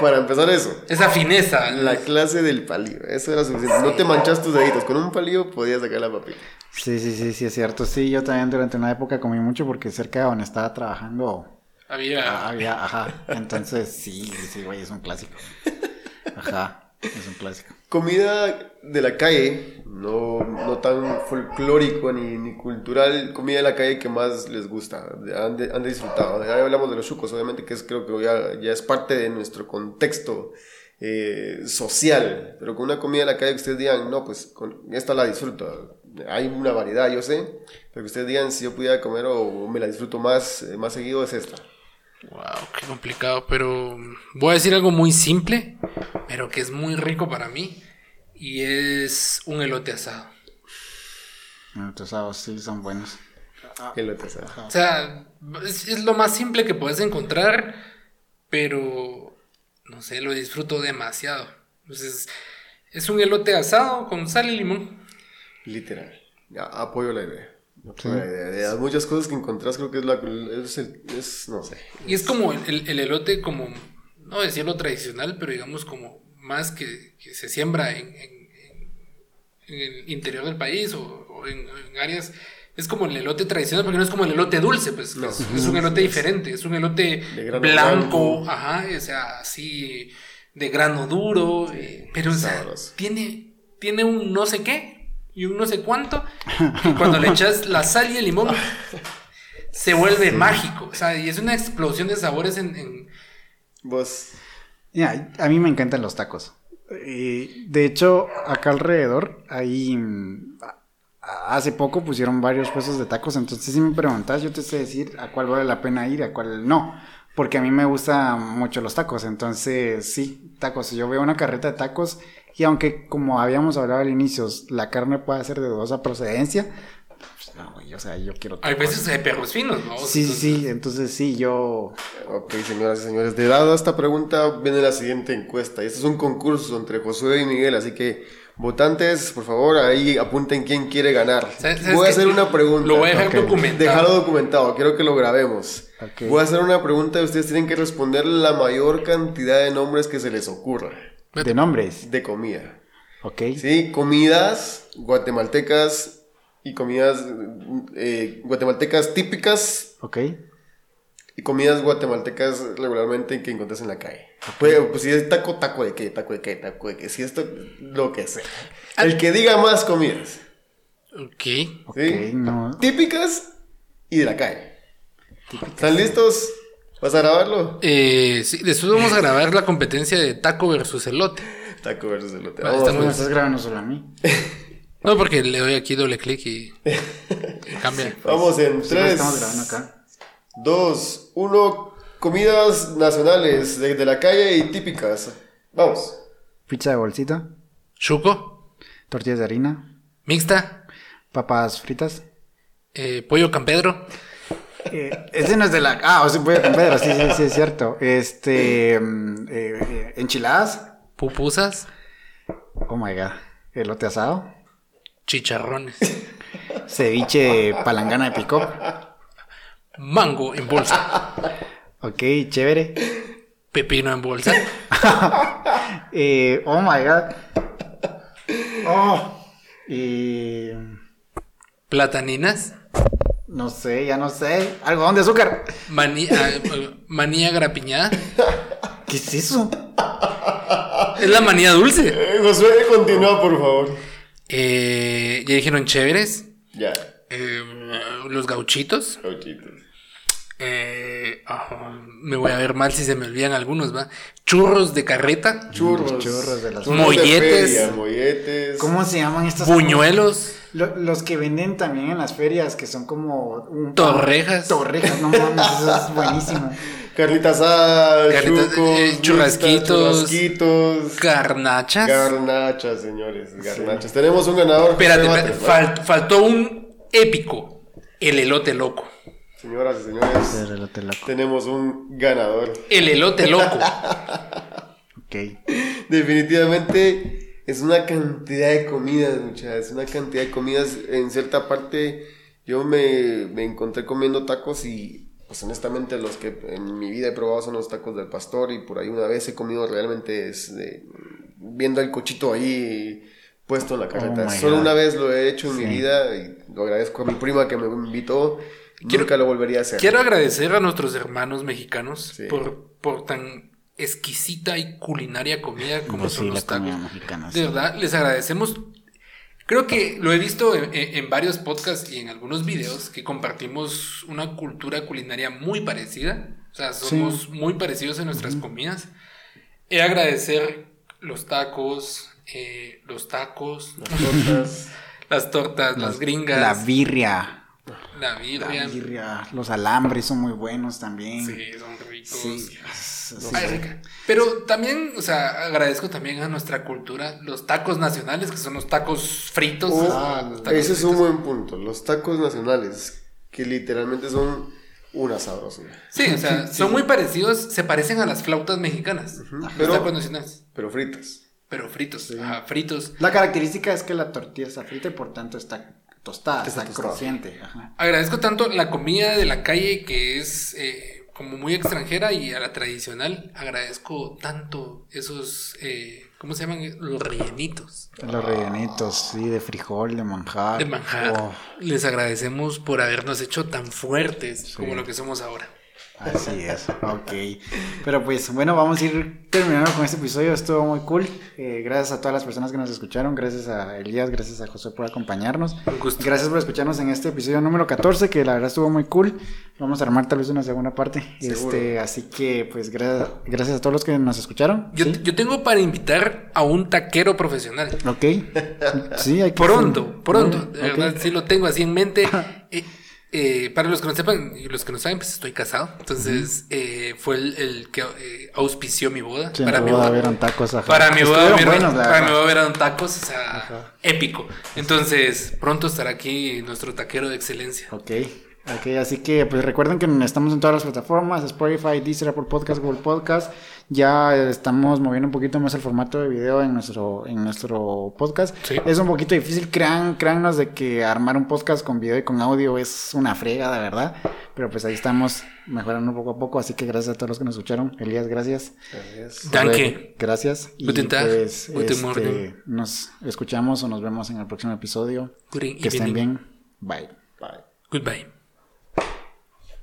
Para empezar eso, Esa fineza. la clase del palillo, eso era suficiente. No te manchas tus deditos, con un palillo podías sacar la papita. Sí, sí, sí, sí, es cierto. Sí, yo también durante una época comí mucho porque cerca de donde estaba trabajando Había. había, ajá. Entonces, sí, sí, güey, es un clásico. Ajá, es un clásico. Comida de la calle, no, no tan folclórico ni, ni cultural, comida de la calle que más les gusta, han, de- han disfrutado. Ya hablamos de los chucos, obviamente, que es, creo que ya, ya es parte de nuestro contexto eh, social, pero con una comida de la calle que ustedes digan, no, pues con esta la disfruto. Hay una variedad, yo sé, pero que ustedes digan, si yo pudiera comer o me la disfruto más, eh, más seguido, es esta. Wow, qué complicado, pero voy a decir algo muy simple, pero que es muy rico para mí, y es un elote asado. Los asados sí son buenos. Elote asado. O sea, es, es lo más simple que puedes encontrar, pero no sé, lo disfruto demasiado. Entonces, es un elote asado con sal y limón. Literal. Ya, apoyo la idea. Las muchas cosas que encontrás, creo que es la. Es, el- es- no sé. Y es como el, el- el elote como, no decirlo tradicional, pero digamos como más que, que se siembra en, en- el interior del país o, o en, en áreas. Es como el elote tradicional, porque no es como el elote dulce, pues No. es, es un elote diferente, es un elote blanco, blanco. ajá, o sea, así de grano duro, eh, pero o sea, tiene, tiene un no sé qué y un no sé cuánto, que cuando le echas la sal y el limón se vuelve mágico, o sea, y es una explosión de sabores en, en- Vos. Ya, a mí me encantan los tacos. Y, de hecho, acá alrededor, ahí mm, hace poco pusieron varios puestos de tacos, entonces si me preguntas, yo te sé decir a cuál vale la pena ir, a cuál no, porque a mí me gustan mucho los tacos, entonces sí, tacos, yo veo una carreta de tacos y aunque como habíamos hablado al inicio, la carne puede ser de dudosa procedencia, pues, no, güey, o sea, yo quiero hay veces de perros finos, ¿no? Sí, sí, sí, entonces sí, yo... Ok, señoras y señores, de dado esta pregunta viene la siguiente encuesta. Este es un concurso entre Josué y Miguel, así que votantes, por favor, ahí apunten quién quiere ganar. ¿Sabes- sabes Voy a hacer una pregunta. Lo voy a dejar documentado. Dejarlo documentado, quiero que lo grabemos. Ok. Voy a hacer una pregunta y ustedes tienen que responder la mayor cantidad de nombres que se les ocurra De nombres, de comida. ¿ok? Sí, comidas guatemaltecas y comidas eh, guatemaltecas típicas ¿Ok? y comidas guatemaltecas regularmente que encuentras en la calle. Pues, pues si es taco, taco de qué, taco de qué, taco de qué, si esto, lo que sea. El que diga más comidas, Ok. Ok, ¿sí? no. Típicas y de la calle. ¿Están listos? ¿Vas a grabarlo? Eh, sí, después vamos a grabar la competencia de taco versus elote. Taco versus elote. Vale, Vamos, está ¿Cómo muy- pues. estás grabando solo a mí? No, porque le doy aquí doble clic y, y cambia. Vamos en Sí, 3, estamos grabando acá. 2, 1. Comidas nacionales de, de la calle y típicas. Vamos. Pizza de bolsita, Chuco, tortillas de harina, mixta, papas fritas. eh, pollo campedro, Eh, ese no es de la. Ah, o sea, voy a Pedro, sí, sí, sí, es cierto. Este. mm, eh, eh, enchiladas. pupusas, Oh my god. Elote asado. chicharrones, Ceviche palangana de pico. mango en bolsa, Ok, chévere. pepino en bolsa, Eh, oh my god. Oh. Y. plataninas, No sé, ya no sé. Algodón de azúcar. maní, ah, eh, manía grapiñada. ¿Qué es eso? Es la manía dulce. Eh, Josué, continúa, por favor. Eh, ya dijeron chéveres. Ya. eh, los gauchitos. Gauchitos. Eh, ah, me voy a ver mal si se me olvidan algunos, ¿va? Churros de carreta. Churros. churros de las- de Molletes. feria, molletes. ¿Cómo se llaman estos? Buñuelos. Lo- los que venden también en las ferias, que son como un Torrejas. Torrejas, no mames, eso es buenísimo. Carnitas asadas, Carnitas, chucos, eh, churrasquitos. churrasquitos. Garnachas. Garnachas, señores, garnachas. Tenemos un ganador. Espérate, espérate, faltó un épico. El elote loco. Señoras y señores, El elote loco. tenemos un ganador. El elote loco. Ok. Definitivamente es una cantidad de comidas, muchachos. Una cantidad de comidas. En cierta parte, yo me, me encontré comiendo tacos y, pues honestamente, los que en mi vida he probado son los tacos del pastor. Y por ahí una vez he comido realmente es de- viendo el cochito ahí puesto en la carreta. Oh my Solo God. una vez lo he hecho en mi vida y lo agradezco a mi prima que me invitó. Quiero- Nunca lo volvería a hacer. Quiero agradecer a nuestros hermanos mexicanos Sí. por, por tan exquisita y culinaria comida como Pues son sí, los tacos. mexicana. De sí. verdad, les agradecemos. Creo que lo he visto en, en- varios podcasts y en algunos videos que compartimos una cultura culinaria muy parecida. O sea, somos muy parecidos en nuestras comidas. He agradecer los tacos, eh, los tacos, Las tortas. las tortas, las gringas. La birria. La La birria. los alambres son muy buenos también. Sí, son ricos. Sí, Ay, rica. Pero también, o sea, agradezco también a nuestra cultura los tacos nacionales, que son los tacos fritos. Oh, Ah, los tacos ese es un buen punto. Los tacos nacionales, que literalmente son una sabrosura. Sí, o sea, son muy parecidos, se parecen a las flautas mexicanas. Los Pero- tacos nacionales. Pero fritas. Pero fritos, ajá, fritos. La característica es que la tortilla está frita y por tanto está tostada, Está crujiente. Agradezco tanto la comida de la calle que es eh, como muy extranjera y a la tradicional. Agradezco tanto esos, eh, ¿cómo se llaman? Los rellenitos Los rellenitos, sí, de frijol, de manjar. de manjar. Oh, Les agradecemos por habernos hecho tan fuertes como lo que somos ahora. Así es, ok. Pero pues bueno, vamos a ir terminando con este episodio. Estuvo muy cool. Eh, gracias a todas las personas que nos escucharon. Gracias a Elías, gracias a José por acompañarnos. Un gusto. Gracias por escucharnos en este episodio número 14, que la verdad estuvo muy cool. Vamos a armar tal vez una segunda parte. Seguro. Este, así que pues gra- gracias a todos los que nos escucharon. Yo, ¿Sí? yo tengo para invitar a un taquero profesional. Ok. Sí, hay que Pronto, pronto. Ok. De verdad, sí lo tengo así en mente. Eh, eh, para los que no sepan y los que no saben, pues estoy casado. Entonces, eh, fue el, el que eh, auspició mi boda. Sí, para mi boda boda. tacos. ajá. Para mi boda, vieron, buenos, para mi boda vieron tacos, o sea, épico. Entonces, pronto estará aquí nuestro taquero de excelencia. Ok, ok, así que pues recuerden que estamos en todas las plataformas, Spotify, Deezer, Apple Podcast, Google Podcast. Ya estamos moviendo un poquito más el formato de video en nuestro, en nuestro podcast. Sí. Es un poquito difícil, crean, créannos de que armar un podcast con video y con audio es una frega, de verdad. Pero pues ahí estamos mejorando poco a poco, así que gracias a todos los que nos escucharon. Elías, gracias. Gracias. Danke. Gracias. Y Guten Tag, pues, guten este, Morgen. nos escuchamos o nos vemos en el próximo episodio. Good Que estén bien. Bye. Bye. Goodbye.